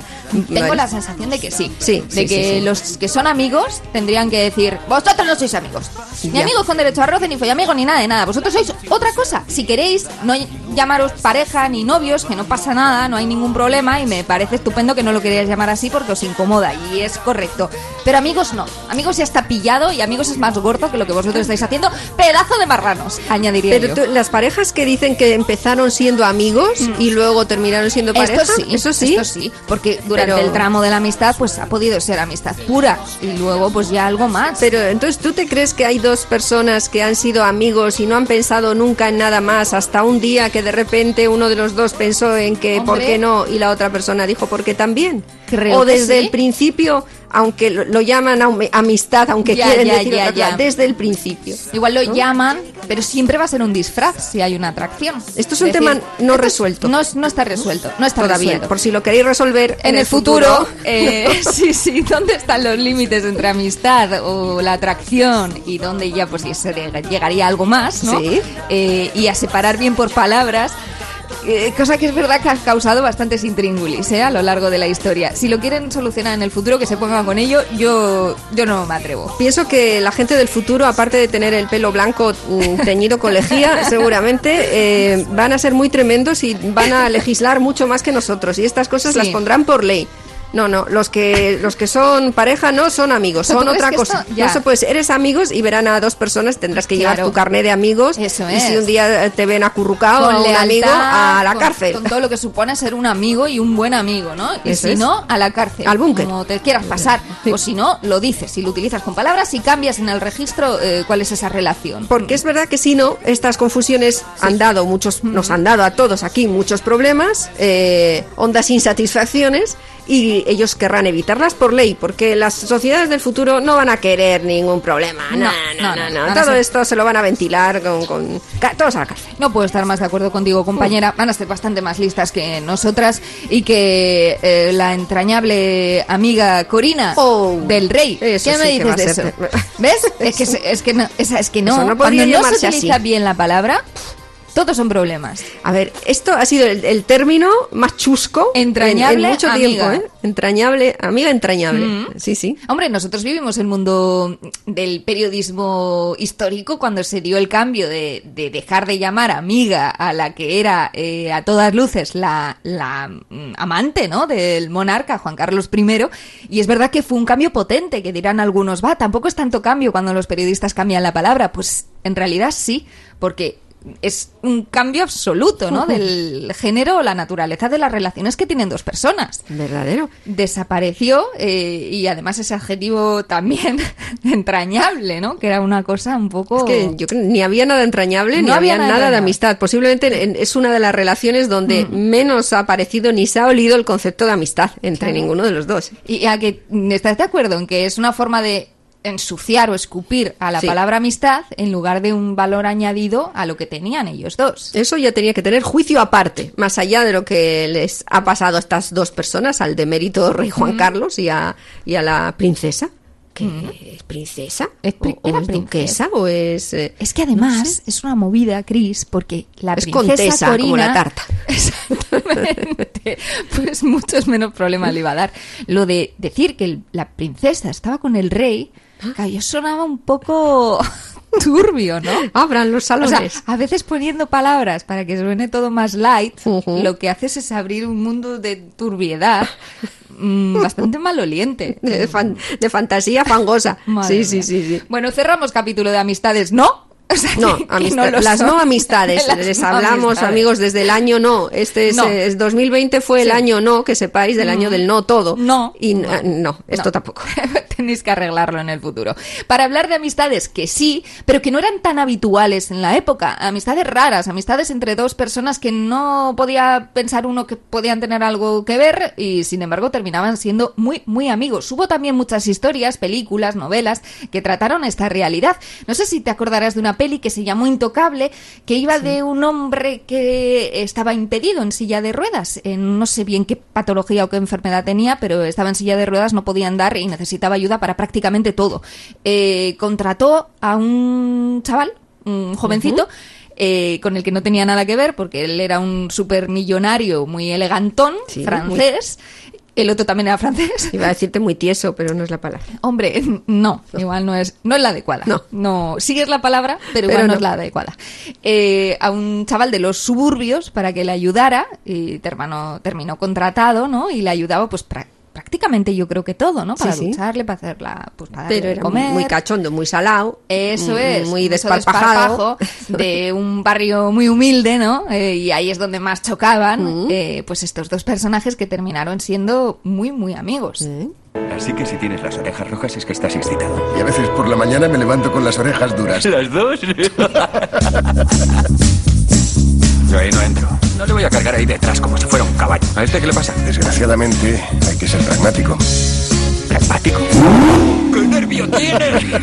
Tengo la sensación de que sí. Sí, De sí, que sí, sí. los que son amigos tendrían que decir, vosotros no sois amigos. Ni Ya. amigos con derecho a roce, ni follamigo, ni nada de nada. Vosotros sois otra cosa. Si queréis, no llamaros pareja ni novios, que no pasa nada, no hay ningún problema y me parece estupendo que no lo queráis llamar así porque os incomoda y es correcto. Pero amigos no. Amigos ya está pillado y amigos es más gordo que lo que vosotros estáis haciendo. Pedazo de marranos, añadiría Pero yo. tú- las parejas que dicen que empezaron siendo amigos y luego terminaron siendo pareja, Mm. Esto sí, eso sí. esto sí, porque durante Pero- el tramo de la amistad pues ha podido ser amistad pura y luego pues ya algo más. Pero entonces, ¿tú te crees que hay dos personas que han sido amigos y no han pensado nunca en nada más hasta un día que de repente uno de los dos pensó en que por qué no y la otra persona dijo por qué también? Creo o que desde sí. el principio, aunque lo, lo llaman am- amistad, aunque Ya, quieren ya, decir ya, otra desde el principio. Igual lo ¿no? llaman, pero siempre va a ser un disfraz si hay una atracción. Esto es un decir, tema no esto es- resuelto. No, es- no está resuelto, no está Todavía, resuelto. por si lo queréis resolver en el futuro, *laughs* eh, *laughs* sí, sí, ¿dónde están los límites entre amistad o la atracción y dónde ya pues se llegaría algo más, ¿no? Sí. Eh, y a separar bien por palabras. eh, cosa que es verdad que ha causado bastantes intríngulis ¿eh? a lo largo de la historia. Si lo quieren solucionar en el futuro, que se pongan con ello, yo, yo no me atrevo. Pienso que la gente del futuro, aparte de tener el pelo blanco teñido con lejía, *laughs* seguramente eh, van a ser muy tremendos y van a legislar mucho más que nosotros. Y estas cosas Sí. las pondrán por ley. No, no, los que los que son pareja no son amigos, son otra cosa. esto-. No se puede eres amigos y verán a dos personas, tendrás que llevar tu carnet de amigos. Eso Y si es. un día te ven acurrucado a con un lealtad, amigo, a la con- cárcel. Con todo lo que supone ser un amigo y un buen amigo, ¿no? Y Eso si es. no, a la cárcel. Al búnker. Como te quieras pasar. O si no, lo dices y lo utilizas con palabras y cambias en el registro eh, cuál es esa relación. Porque es verdad que si no, estas confusiones han dado muchos, nos han dado a todos aquí muchos problemas, eh, hondas insatisfacciones, y ellos querrán evitarlas por ley, porque las sociedades del futuro no van a querer ningún problema. No, no, no. no, no. Todo esto se lo van a ventilar con, con todos a la cárcel. No puedo estar más de acuerdo contigo, compañera. Van a ser bastante más listas que nosotras y que eh, la entrañable amiga Corina Oh, del Rey. ¿Qué me sí dices de eso? ¿Ves? *laughs* Es que, es que no, esa- es que no. Cuando no se utiliza así. bien la palabra, todos son problemas. A ver, esto ha sido el, el término más chusco en- Entrañable en, mucho amiga. tiempo, ¿eh? Entrañable, amiga entrañable. Mm. Sí, sí. Hombre, nosotros vivimos el mundo del periodismo histórico cuando se dio el cambio de, de dejar de llamar amiga a la que era eh, a todas luces la, la mm, amante ¿no? del monarca Juan Carlos I. Y es verdad que fue un cambio potente, que dirán algunos, va, tampoco es tanto cambio cuando los periodistas cambian la palabra. Pues en realidad sí, porque es un cambio absoluto ¿no? *laughs* del género o la naturaleza de las relaciones que tienen dos personas Verdadero. desapareció eh, y además ese adjetivo también *laughs* entrañable, ¿no? Que era una cosa un poco... Es que yo creo ni había nada entrañable No ni había había, nada nada, de amistad. Posiblemente en- es una de las relaciones donde menos ha aparecido ni se ha olido el concepto de amistad entre Claro. ninguno de los dos. Y a que estás de acuerdo en que es una forma de ensuciar o escupir a la Sí. palabra amistad en lugar de un valor añadido a lo que tenían ellos dos. Eso ya tenía que tener juicio aparte, más allá de lo que les ha pasado a estas dos personas, al demérito rey Juan Carlos y a, y a la princesa. ¿Qué es princesa? Es pri- ¿O, es princesa. duquesa? ¿O es.? eh, Es que además es una movida, Cris, porque la Es princesa contesa, como Corina, la tarta. *laughs* Exactamente. Pues muchos menos problemas le iba a dar. Lo de decir que el- la princesa estaba con el rey, claro, yo sonaba un poco *laughs* turbio, ¿no? Abran los O sea, salones. a veces poniendo palabras para que suene todo más light, lo que haces es abrir un mundo de turbiedad mm, bastante maloliente. de, fan- de fantasía fangosa. *laughs* Sí, sí, sí, sí. Bueno, cerramos capítulo de amistades, ¿no? *laughs* O sea, No, que- que amistad- lo las son. no amistades. *laughs* Las Les no hablamos, amistades. amigos, desde el año no. Este es, No. eh, es 2020 fue el año no, que sepáis, del año Mm. del no todo. No. Y n- eh, no, esto No. tampoco. *laughs* Tenéis que arreglarlo en el futuro. Para hablar de amistades que sí, pero que no eran tan habituales en la época. Amistades raras, amistades entre dos personas que no podía pensar uno que podían tener algo que ver y sin embargo terminaban siendo muy, muy amigos. Hubo también muchas historias, películas, novelas que trataron esta realidad. No sé si te acordarás de una peli que se llamó Intocable, que iba de un hombre que estaba impedido en silla de ruedas. En no sé bien qué patología o qué enfermedad tenía, pero estaba en silla de ruedas, no podía andar y necesitaba ayuda para prácticamente todo. Eh, contrató a un chaval, un jovencito, eh, con el que no tenía nada que ver, porque él era un supermillonario muy elegantón, Sí, francés. El otro también era francés. Iba a decirte muy tieso, pero no es la palabra. Hombre, *laughs* no, igual no es, no es la adecuada. No. sigues la palabra, pero igual Pero no, no. es la adecuada. Eh, a un chaval de los suburbios para que le ayudara y terminó, terminó contratado, ¿no? Y le ayudaba, pues prá- prácticamente yo creo que todo, ¿no? Para Sí, para hacerla, pues para Pero era comer. muy cachondo, muy salado. Eso mm, es. Muy desparpajado. *laughs* de un barrio muy humilde, ¿no? Eh, y ahí es donde más chocaban, eh, pues estos dos personajes que terminaron siendo muy, muy amigos. Así que si tienes las orejas rojas es que estás excitado. Y a veces por la mañana me levanto con las orejas duras. ¿Las dos? *laughs* Yo ahí no entro. No le voy a cargar ahí detrás como si fuera un caballo. ¿A este qué le pasa? Desgraciadamente, hay que ser pragmático. ¿Pragmático? ¡Qué nervio tienes! *laughs*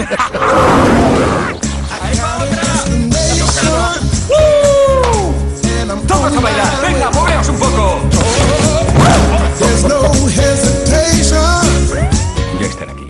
¡Todos a bailar! ¡Venga, moveos un poco! Ya están aquí.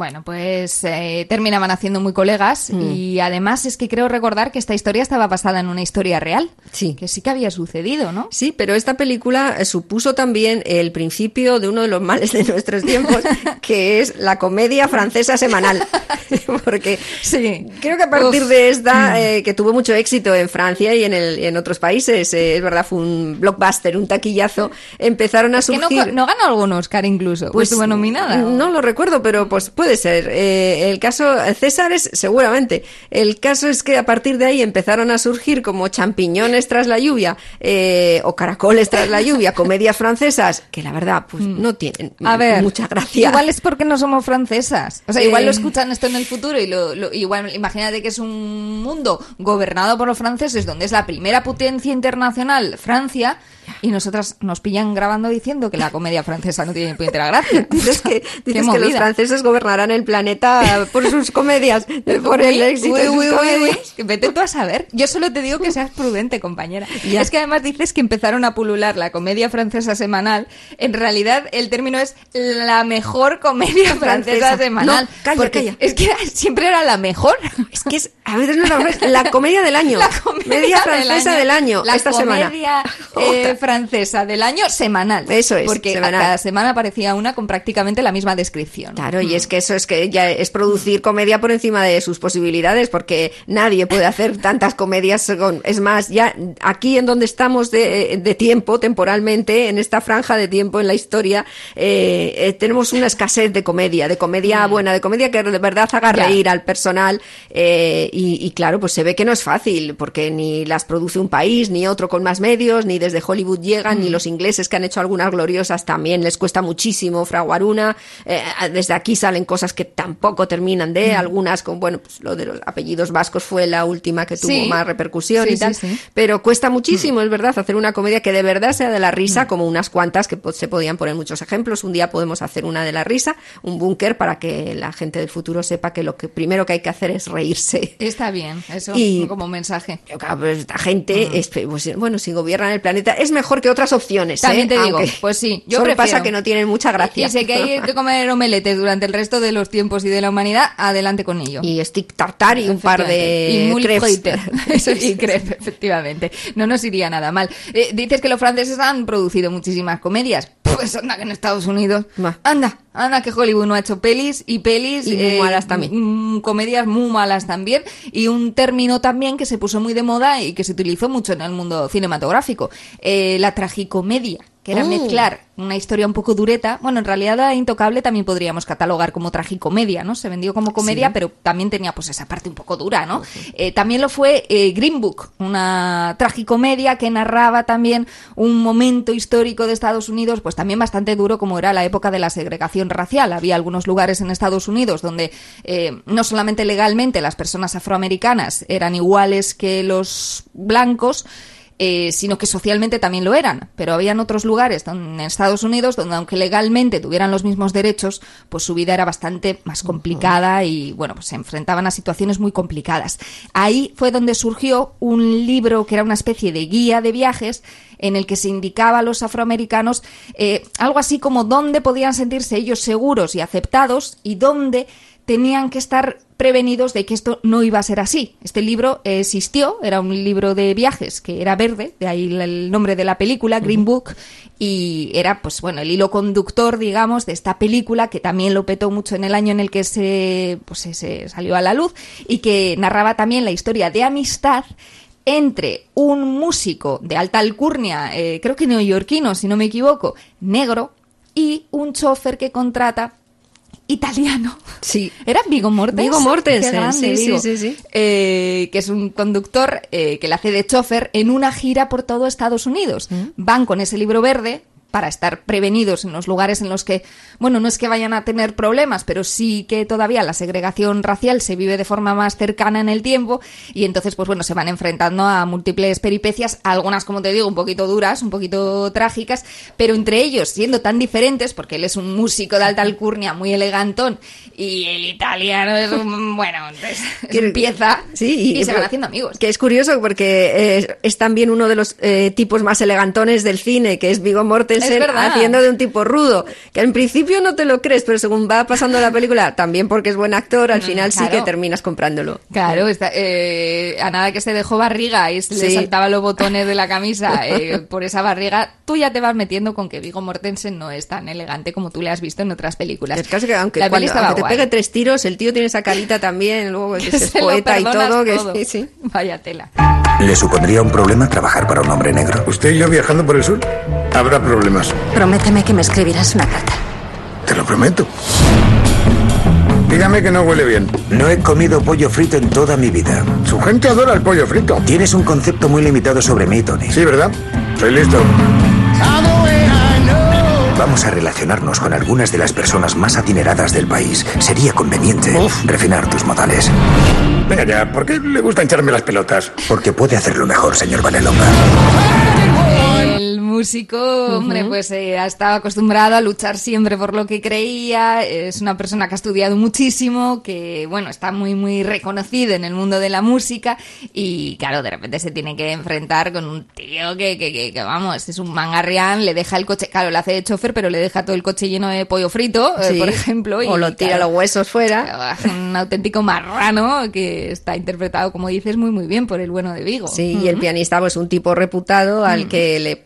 Bueno, pues eh, terminaban haciendo muy colegas y además es que creo recordar que esta historia estaba basada en una historia real. Sí. Que sí que había sucedido, ¿no? Sí, pero esta película eh, supuso también el principio de uno de los males de nuestros tiempos, *laughs* que es la comedia francesa semanal. *laughs* Porque Sí. creo que a partir Uf. de esta, eh, que tuvo mucho éxito en Francia y en, el, y en otros países, eh, es verdad, fue un blockbuster, un taquillazo, empezaron a Que no, surgir... no ganó algún Oscar incluso. Pues estuvo nominada. ¿o? No lo recuerdo, pero pues puede ser. Eh, el caso, César es seguramente. El caso es que a partir de ahí empezaron a surgir como champiñones tras la lluvia eh, o caracoles tras la lluvia, *laughs* comedias francesas, que la verdad pues no tienen Mm. A ver, mucha gracia. Igual es porque no somos francesas. O sea, igual Eh. lo escuchan esto en el futuro y lo, lo- igual imagínate que es un mundo gobernado por los franceses donde es la primera potencia internacional, Francia, y nosotras nos pillan grabando diciendo que la comedia francesa no tiene ni puñetera gracia. *laughs* Dices que, dices que los franceses gobernarán el planeta por sus comedias, *laughs* por el éxito uy, de sus uy, uy, comedias. uy. Que Vete tú a saber. Yo solo te digo que seas prudente, compañera. Ya. Es que además dices que empezaron a pulular la comedia francesa semanal. En realidad, el término es la mejor comedia francesa, Francesa. semanal. No, calla, porque calla. Es que siempre era la mejor. Es que es, a veces no es la comedia del año. *laughs* La comedia Media francesa del año, La esta semana. comedia eh, francesa del año semanal. Eso es, Porque semanal. cada semana aparecía una con prácticamente la misma descripción. Claro, y es que eso es que ya es producir comedia por encima de sus posibilidades, porque nadie puede hacer tantas comedias. Con, es más, ya aquí en donde estamos de, de tiempo, temporalmente, en esta franja de tiempo en la historia, eh, eh, tenemos una escasez de comedia, de comedia buena, de comedia que de verdad haga Mm. Ya. reír al personal. eh, y, y claro, pues se ve que no es fácil, porque ni las produce un país, ni otro con más medios, ni desde Hollywood Hollywood llegan, ni los ingleses que han hecho algunas gloriosas también les cuesta muchísimo fraguar Eh, desde aquí salen cosas que tampoco terminan de, algunas con, bueno, pues lo de los apellidos vascos fue la última que tuvo Sí. más repercusión Sí, y tal, sí, pero cuesta muchísimo, es verdad, hacer una comedia que de verdad sea de la risa, como unas cuantas que se podían poner muchos ejemplos. Un día podemos hacer una de la risa, un búnker para que la gente del futuro sepa que lo que primero que hay que hacer es reírse. Está bien, eso Y- como mensaje. Claro, pues esta gente, es- pues, bueno, si gobiernan el planeta, es mejor que otras opciones. También ¿eh? te digo, Aunque pues sí, yo solo pasa que no tienen mucha gracia. Y sé que hay que comer omeletes durante el resto de los tiempos y de la humanidad, adelante con ello. Y stick tartar y un par de y crepes. y *laughs* crepe, efectivamente. No nos iría nada mal. Eh, dices que los franceses han producido muchísimas comedias. Pues anda que en Estados Unidos. Anda, anda que Hollywood no ha hecho pelis y pelis. Y muy malas también. mm, Comedias muy malas también. Y un término también que se puso muy de moda y que se utilizó mucho en el mundo cinematográfico. eh, la tragicomedia. Que era Mm. mezclar una historia un poco dureta. Bueno, en realidad la Intocable también podríamos catalogar como tragicomedia, ¿no? Se vendió como comedia, Sí. pero también tenía pues esa parte un poco dura, ¿no? Eh, también lo fue eh, Green Book, una tragicomedia que narraba también un momento histórico de Estados Unidos, pues también bastante duro como era la época de la segregación racial. Había algunos lugares en Estados Unidos donde eh, no solamente legalmente las personas afroamericanas eran iguales que los blancos, eh, sino que socialmente también lo eran. Pero habían otros lugares en Estados Unidos donde, aunque legalmente tuvieran los mismos derechos, pues su vida era bastante más complicada y, bueno, pues se enfrentaban a situaciones muy complicadas. Ahí fue donde surgió un libro que era una especie de guía de viajes en el que se indicaba a los afroamericanos eh, algo así como dónde podían sentirse ellos seguros y aceptados y dónde tenían que estar prevenidos de que esto no iba a ser así. Este libro existió, era un libro de viajes que era verde, de ahí el- nombre de la película, Green Book, y era pues bueno, el hilo conductor, digamos, de esta película que también lo petó mucho en el año en el que se pues se- se salió a la luz y que narraba también la historia de amistad entre un músico de alta alcurnia, eh, creo que neoyorquino, si no me equivoco, negro, y un chofer que contrata italiano. Sí. *laughs* Era Vigo Mortensen. Viggo Mortensen, Qué grande, sí, sí, sí. Eh, que es un conductor eh, que le hace de chofer en una gira por todo Estados Unidos. Mm. Van con ese libro verde para estar prevenidos en los lugares en los que, bueno, no es que vayan a tener problemas, pero sí que todavía la segregación racial se vive de forma más cercana en el tiempo y entonces, pues bueno, se van enfrentando a múltiples peripecias, algunas, como te digo, un poquito duras, un poquito trágicas, pero entre ellos, siendo tan diferentes, porque él es un músico de alta alcurnia, muy elegantón, y el italiano es un, *laughs* bueno, entonces empieza Sí, y se van haciendo amigos. Que es curioso porque eh, es también uno de los eh, tipos más elegantones del cine, que es Vigo Mortensen Haciendo de un tipo rudo, que en principio no te lo crees, pero según va pasando la película, también porque es buen actor, al Mm, final sí que terminas comprándolo. Claro, está- eh, a nada que se dejó barriga y se le Sí. saltaban los botones de la camisa *laughs* eh, por esa barriga, tú ya te vas metiendo con que Vigo Mortensen no es tan elegante como tú le has visto en otras películas. Es casi que aunque, La cuando, aunque te pegue tres tiros, el tío tiene esa carita también, luego *laughs* que Que es se poeta y todo, que sí. Vaya tela. ¿Le supondría un problema trabajar para un hombre negro? ¿Usted y yo viajando por el sur? Habrá problemas. Prométeme que me escribirás una carta. Te lo prometo. Dígame que no huele bien. No he comido pollo frito en toda mi vida. Su gente adora el pollo frito. Tienes un concepto muy limitado sobre mí, Tony. Sí, ¿verdad? Soy listo. Vamos a relacionarnos con algunas de las personas más adineradas del país. Sería conveniente refinar tus modales. Venga ya, ¿por qué le gusta hincharme las pelotas? Porque puede hacerlo mejor, señor Vanelonga. Músico, hombre, pues eh, ha estado acostumbrado a luchar siempre por lo que creía, es una persona que ha estudiado muchísimo, que, bueno, está muy, muy reconocido en el mundo de la música y, claro, de repente se tiene que enfrentar con un tío que, que, que, que, vamos, es un mangarrián, le deja el coche, claro, le hace de chofer, pero le deja todo el coche lleno de pollo frito, eh, Sí. por ejemplo. O lo tira claro, los huesos fuera. *laughs* Un auténtico marrano que está interpretado, como dices, muy, muy bien por el bueno de Vigo. Sí, y el pianista pues un tipo reputado al Mm. que le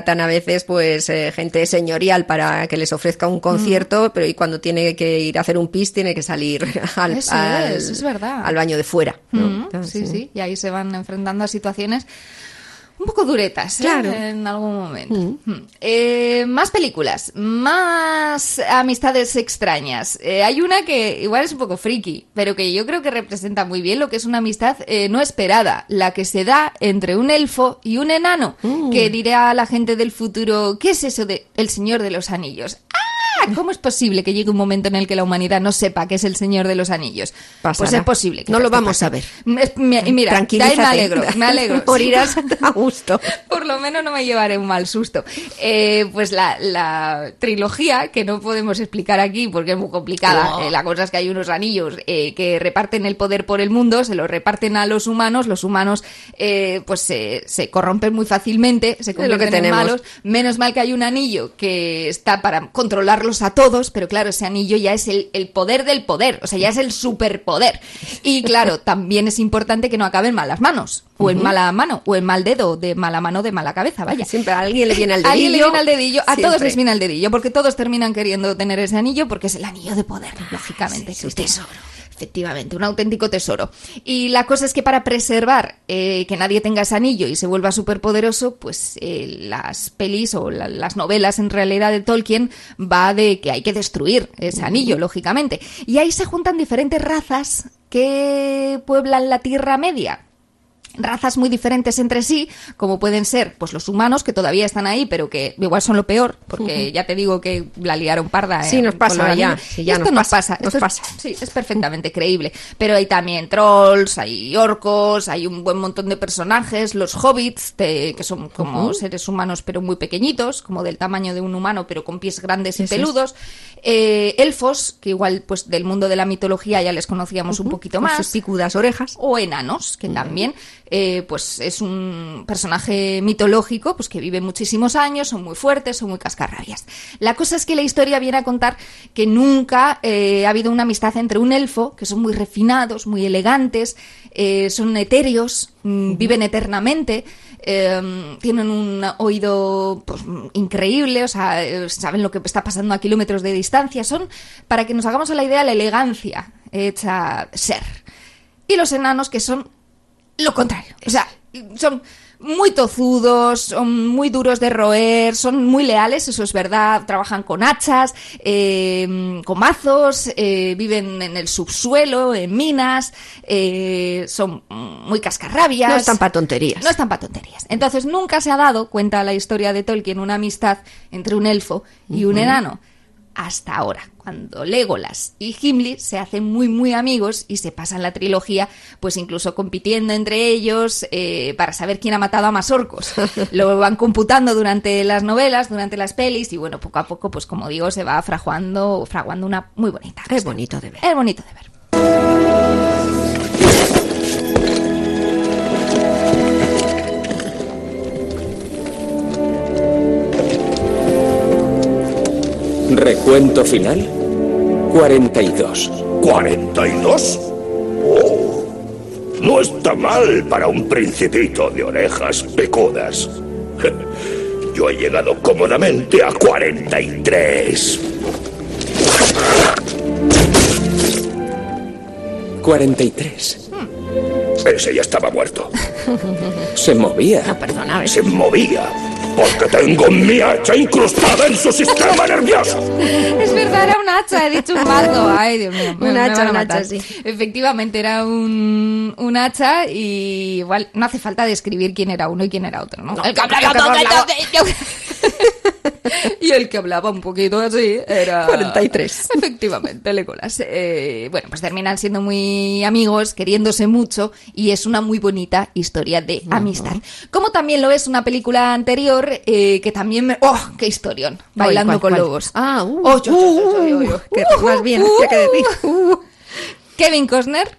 contratan a veces pues eh, gente señorial para que les ofrezca un concierto, pero y cuando tiene que ir a hacer un pis tiene que salir *laughs* al, Eso al- es, es verdad. al baño de fuera. ¿no? Mm, sí, sí, y ahí se van enfrentando a situaciones un poco duretas ¿eh? Claro. en algún momento. Mm. Eh, más películas, más amistades extrañas. Eh, hay una que igual es un poco friki, pero que yo creo que representa muy bien lo que es una amistad eh, no esperada, la que se da entre un elfo y un enano, que dirá a la gente del futuro, ¿qué es eso de El Señor de los Anillos? ¡Ah! ¿Cómo es posible que llegue un momento en el que la humanidad no sepa qué es el Señor de los Anillos? Pasará. Pues es posible. que No lo vamos pase. a ver. Es- mi- Mira, Tranquilízate. me alegro, me alegro. *laughs* Morirás a gusto. *laughs* Por lo menos no me llevaré un mal susto. Eh, pues la, la trilogía, que no podemos explicar aquí porque es muy complicada. Oh. eh, la cosa es que hay unos anillos eh, que reparten el poder por el mundo, se los reparten a los humanos. Los humanos, pues se, se corrompen muy fácilmente, se lo que convierten en malos. Menos mal que hay un anillo que está para a todos, pero claro, ese anillo ya es el, el poder del poder, o sea, ya es el superpoder. Y claro, *laughs* también es importante que no acabe en malas manos, o en mala mano, o en mal dedo, de mala mano, de mala cabeza, vaya. Siempre a alguien le viene al A *laughs* alguien le dedillo. viene al dedillo, a todos les viene al dedillo, porque todos terminan queriendo tener ese anillo, porque es el anillo de poder, lógicamente. su que usted- Efectivamente, un auténtico tesoro. Y la cosa es que para preservar eh, que nadie tenga ese anillo y se vuelva superpoderoso, pues eh, las pelis o la- las novelas en realidad de Tolkien va de que hay que destruir ese anillo, lógicamente. Y ahí se juntan diferentes razas que pueblan la Tierra Media razas muy diferentes entre sí, como pueden ser pues los humanos que todavía están ahí, pero que igual son lo peor, porque ya te digo que la liaron parda. Sí, eh, nos con pasa los ya, anillos. sí, ya Esto nos nos pasa, nos esto es- pasa. sí, es perfectamente creíble. Pero hay también trolls, hay orcos, hay un buen montón de personajes, los hobbits, te- que son como seres humanos pero muy pequeñitos, como del tamaño de un humano, pero con pies grandes y peludos. Eh, elfos, que igual pues del mundo de la mitología ya les conocíamos un poquito Con más sus picudas orejas. o enanos, que también eh, pues es un personaje mitológico pues que vive muchísimos años, son muy fuertes, son muy cascarrabias. La cosa es que la historia viene a contar que nunca eh, ha habido una amistad entre un elfo, que son muy refinados, muy elegantes, eh, son etéreos, mm, viven eternamente, eh, tienen un oído pues, increíble, o sea, eh, saben lo que está pasando a kilómetros de distancia, son, para que nos hagamos a la idea, la elegancia hecha ser. Y los enanos que son lo contrario. O sea, son muy tozudos, son muy duros de roer, son muy leales, eso es verdad. Trabajan con hachas, eh, con mazos, eh, viven en el subsuelo, en minas, eh, son muy cascarrabias. No están para tonterías. No están para tonterías. Entonces nunca se ha dado, cuenta la historia de Tolkien, una amistad entre un elfo y un enano. Hasta ahora, cuando Legolas y Gimli se hacen muy muy amigos y se pasan la trilogía, pues incluso compitiendo entre ellos eh, para saber quién ha matado a más orcos. *laughs* Lo van computando durante las novelas, durante las pelis y bueno, poco a poco, pues como digo, se va fraguando, fraguando una muy bonita. Es bonito de ver. Es bonito de ver. Recuento final. 42. ¿42? Oh, no está mal para un principito de orejas pecudas. *laughs* Yo he llegado cómodamente a 43. 43. Ese ya estaba muerto. Se movía. Perdona, Se movía. Porque tengo mi hacha incrustada en su sistema nervioso. Es verdad, era un hacha, he dicho un bardo. *laughs* Ay, Dios mío. me- Un hacha, un hacha, sí. Efectivamente, era un, un hacha y igual no hace falta describir quién era uno y quién era otro, ¿no? hablaba el *laughs* *laughs* Y el que hablaba un poquito así era... 43. *laughs* Efectivamente, Legolas. Eh, bueno, pues terminan siendo muy amigos, queriéndose mucho y es una muy bonita historia de amistad. Como también lo es una película anterior eh, que también me... ¡Oh, qué historión! Bailando ¿cuál, con cuál? lobos. Ah, uh, Oh, yo, yo, yo, yo, yo. que más bien, que decir. Uh, *laughs* Kevin Costner,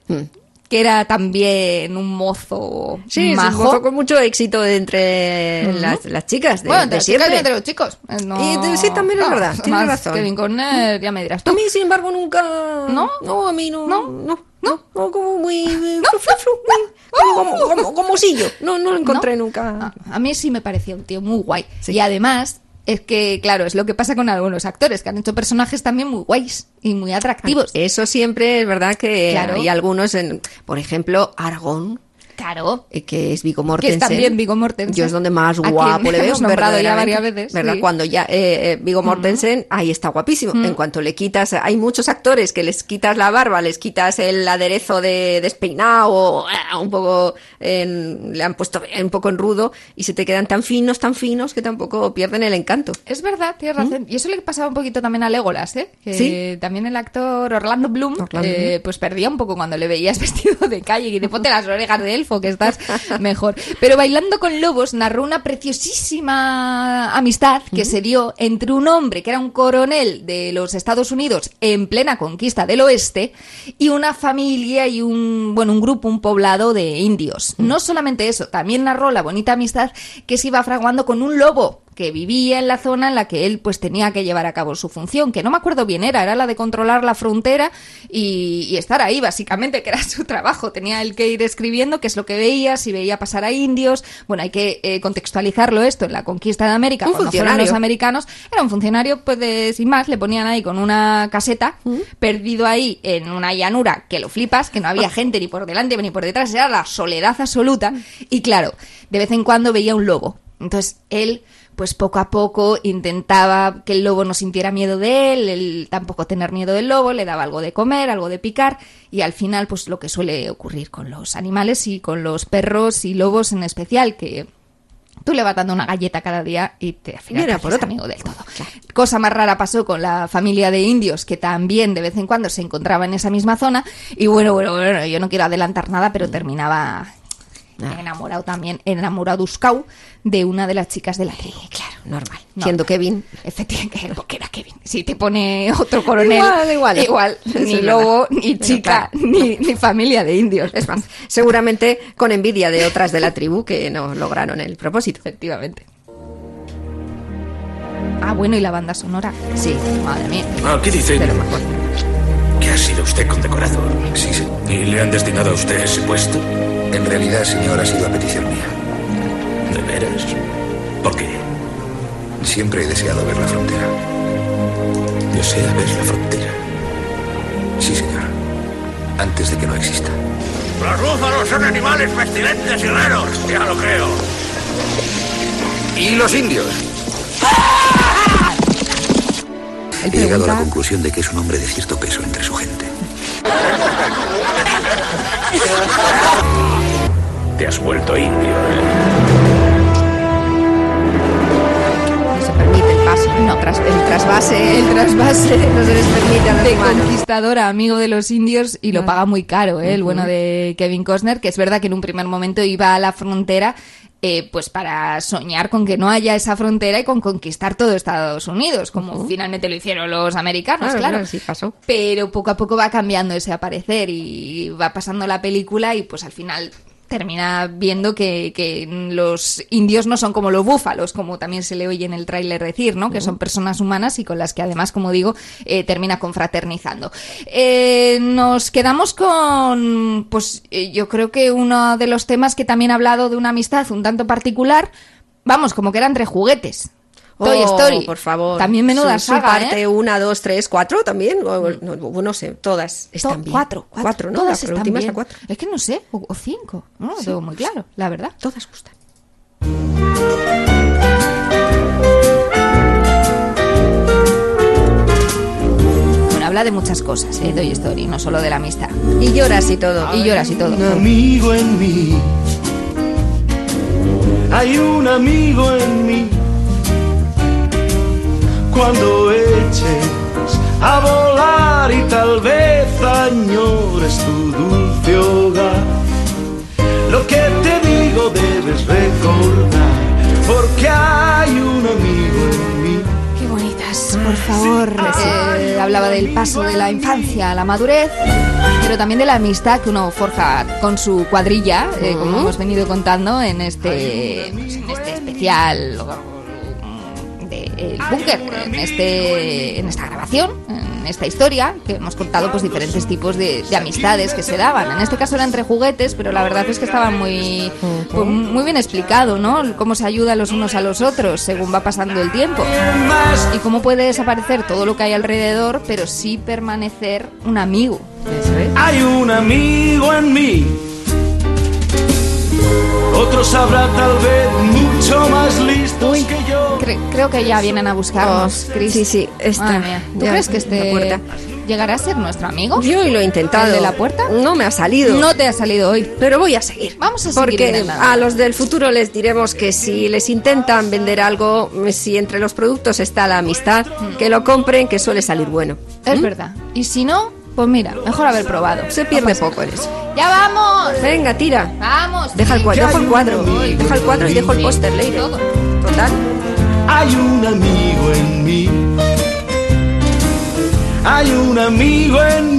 que era también un mozo Sí, es un majo. mozo con mucho éxito entre las, las chicas de, bueno, de entre chicas y entre los chicos. Eh, no- Y de- sí, también es no, verdad, tienes razón. Kevin Costner, ya me dirás tú. A mí, sin embargo, nunca... ¿No? No, a mí no. ¿No? No, no, no, como muy... flu, *laughs* muy- *laughs* como, como, como, como sillo. No, no lo encontré nunca. A mí sí me parecía un tío muy guay. Y además, es que, claro, es lo que pasa con algunos actores, que han hecho personajes también muy guays y muy atractivos. Eso siempre es verdad que Claro. hay algunos, en, por ejemplo, Aragón. Claro. eh, que es Vigo Mortensen. también Viggo Mortensen. Yo es donde más guapo le veo. nombrado ya varias veces, ¿Verdad? sí. Cuando ya eh, eh, Viggo Mortensen, ahí está guapísimo. En cuanto le quitas, hay muchos actores que les quitas la barba, les quitas el aderezo de despeinado o ah, un poco, en- le han puesto un poco en rudo y se te quedan tan finos, tan finos que tampoco pierden el encanto. Es verdad, tienes razón. Y eso le pasaba un poquito también a Legolas, ¿eh? Que Sí. también el actor Orlando Bloom, Orlando eh, Bloom. pues perdía un poco cuando le veías *laughs* vestido de calle y te ponte las orejas de elfo, que estás mejor. Pero Bailando con Lobos narró una preciosísima amistad que se dio entre un hombre que era un coronel de los Estados Unidos en plena conquista del oeste y una familia y un, bueno, un grupo, un poblado de indios. No solamente eso, también narró la bonita amistad que se iba fraguando con un lobo que vivía en la zona en la que él pues tenía que llevar a cabo su función, que no me acuerdo bien era, era la de controlar la frontera y, y estar ahí básicamente, que era *laughs* su trabajo, tenía él que ir escribiendo qué es lo que veía, si veía pasar a indios, bueno, hay que eh, contextualizarlo esto en la conquista de América, Un cuando fueron funcionario. los americanos, era un funcionario pues de, sin más, le ponían ahí con una caseta, perdido ahí en una llanura que lo flipas, que no había gente ni por delante ni por detrás, era la soledad absoluta. Y claro, de vez en cuando veía un lobo. Entonces él, pues poco a poco intentaba que el lobo no sintiera miedo de él, él tampoco tener miedo del lobo, le daba algo de comer, algo de picar y al final pues lo que suele ocurrir con los animales y con los perros y lobos en especial, que tú le vas dando una galleta cada día y te al final Mira, te por otra. amigo del todo. Cosa más rara pasó con la familia de indios que también de vez en cuando se encontraba en esa misma zona y bueno, bueno, bueno, yo no quiero adelantar nada, pero terminaba enamorado también, enamoraduscau de una de las chicas de la tribu. Claro, normal. No. Siendo Kevin. Efectivamente, *laughs* porque era Kevin. Si te pone otro coronel, Igual, igual. igual, *laughs* ni lobo, ni chica, claro. *laughs* ni, ni familia de indios. Es más, seguramente con envidia de otras de la tribu que no lograron el propósito. Efectivamente. Ah, bueno, y la banda sonora. Sí. Madre mía. Ah, ¿qué dice? De lo mejor. Que ha sido usted condecorado. Sí, sí. ¿Y le han destinado a usted ese puesto? En realidad, señor, ha sido a petición mía. ¿De veras? ¿Por qué? Siempre he deseado ver la frontera. Desea ver la frontera. Sí, señor. Antes de que no exista. Los búfalos son animales pestilentes y raros. Ya lo creo. ¿Y los indios? He llegado a la conclusión de que es un hombre de cierto peso entre su gente. *laughs* Te has vuelto indio. No se permite el paso. No, Tras, el trasvase. el trasvase No se les permite a los de humanos. conquistadora, amigo de los indios, y lo paga muy caro, ¿eh? el bueno de Kevin Costner, que es verdad que en un primer momento iba a la frontera eh, pues para soñar con que no haya esa frontera y con conquistar todo Estados Unidos, como finalmente lo hicieron los americanos, Claro, claro. claro, sí pasó. Pero poco a poco va cambiando ese aparecer y va pasando la película y pues al final termina viendo que, que los indios no son como los búfalos, como también se le oye en el tráiler decir, ¿no? Que son personas humanas y con las que además, como digo, eh, termina confraternizando. Eh, nos quedamos con, pues eh, yo creo que uno de los temas que también ha hablado de una amistad un tanto particular, vamos, como que era entre juguetes. Toy Oh, Story. por favor. También menuda su, su saga, parte ¿eh? 1, 2, 3, 4 también. O, no, no, no sé, todas están To- bien. Cuatro, cuatro, Cuatro, ¿no? Todas la están última es bien. la cuatro. Es que no sé, o, o cinco. No lo Sí. tengo muy claro, la verdad. Todas gustan. Bueno, habla de muchas cosas, ¿eh? Toy Story, no solo de la amistad. Y lloras y todo. Y lloras y todo. Un amigo en mí. Hay un amigo en mí. Cuando eches a volar y tal vez añores tu dulce hogar. Lo que te digo debes recordar, porque hay un amigo en mí. Qué bonitas, por favor. Eh, hablaba del paso de la infancia a la madurez, pero también de la amistad que uno forja con su cuadrilla, eh, como hemos venido contando en este, pues, en este especial mm, El Búnker, en, este, en esta grabación, en esta historia, que hemos contado pues diferentes tipos de, de amistades que se daban. En este caso era entre juguetes, pero la verdad es que estaba muy, pues, muy bien explicado, ¿no? Cómo se ayudan los unos a los otros según va pasando el tiempo. Y cómo puede desaparecer todo lo que hay alrededor, pero sí permanecer un amigo. Hay un amigo en mí. Otros habrá tal vez mucho más listos que yo. Cre- creo que ya vienen a buscarnos, Chris. sí, sí, está. Madre mía. ¿Tú Ya, crees que la este puerta. llegará a ser nuestro amigo? Yo lo he intentado. ¿El de la puerta? No me ha salido. No te ha salido hoy. Pero voy a seguir. Vamos a seguir Porque a los del futuro les diremos que si les intentan vender algo, si entre los productos está la amistad, que lo compren, que suele salir bueno. Es ¿Mm? verdad. Y si no, pues mira, mejor haber probado. Se pierde poco en eso. ¡Ya vamos! Venga, tira. ¡Vamos! Deja el cuadro, dejo el cuadro. Deja el cuadro y dejo el póster, Leire. Todo. Total. Hay un amigo en mí. Hay un amigo en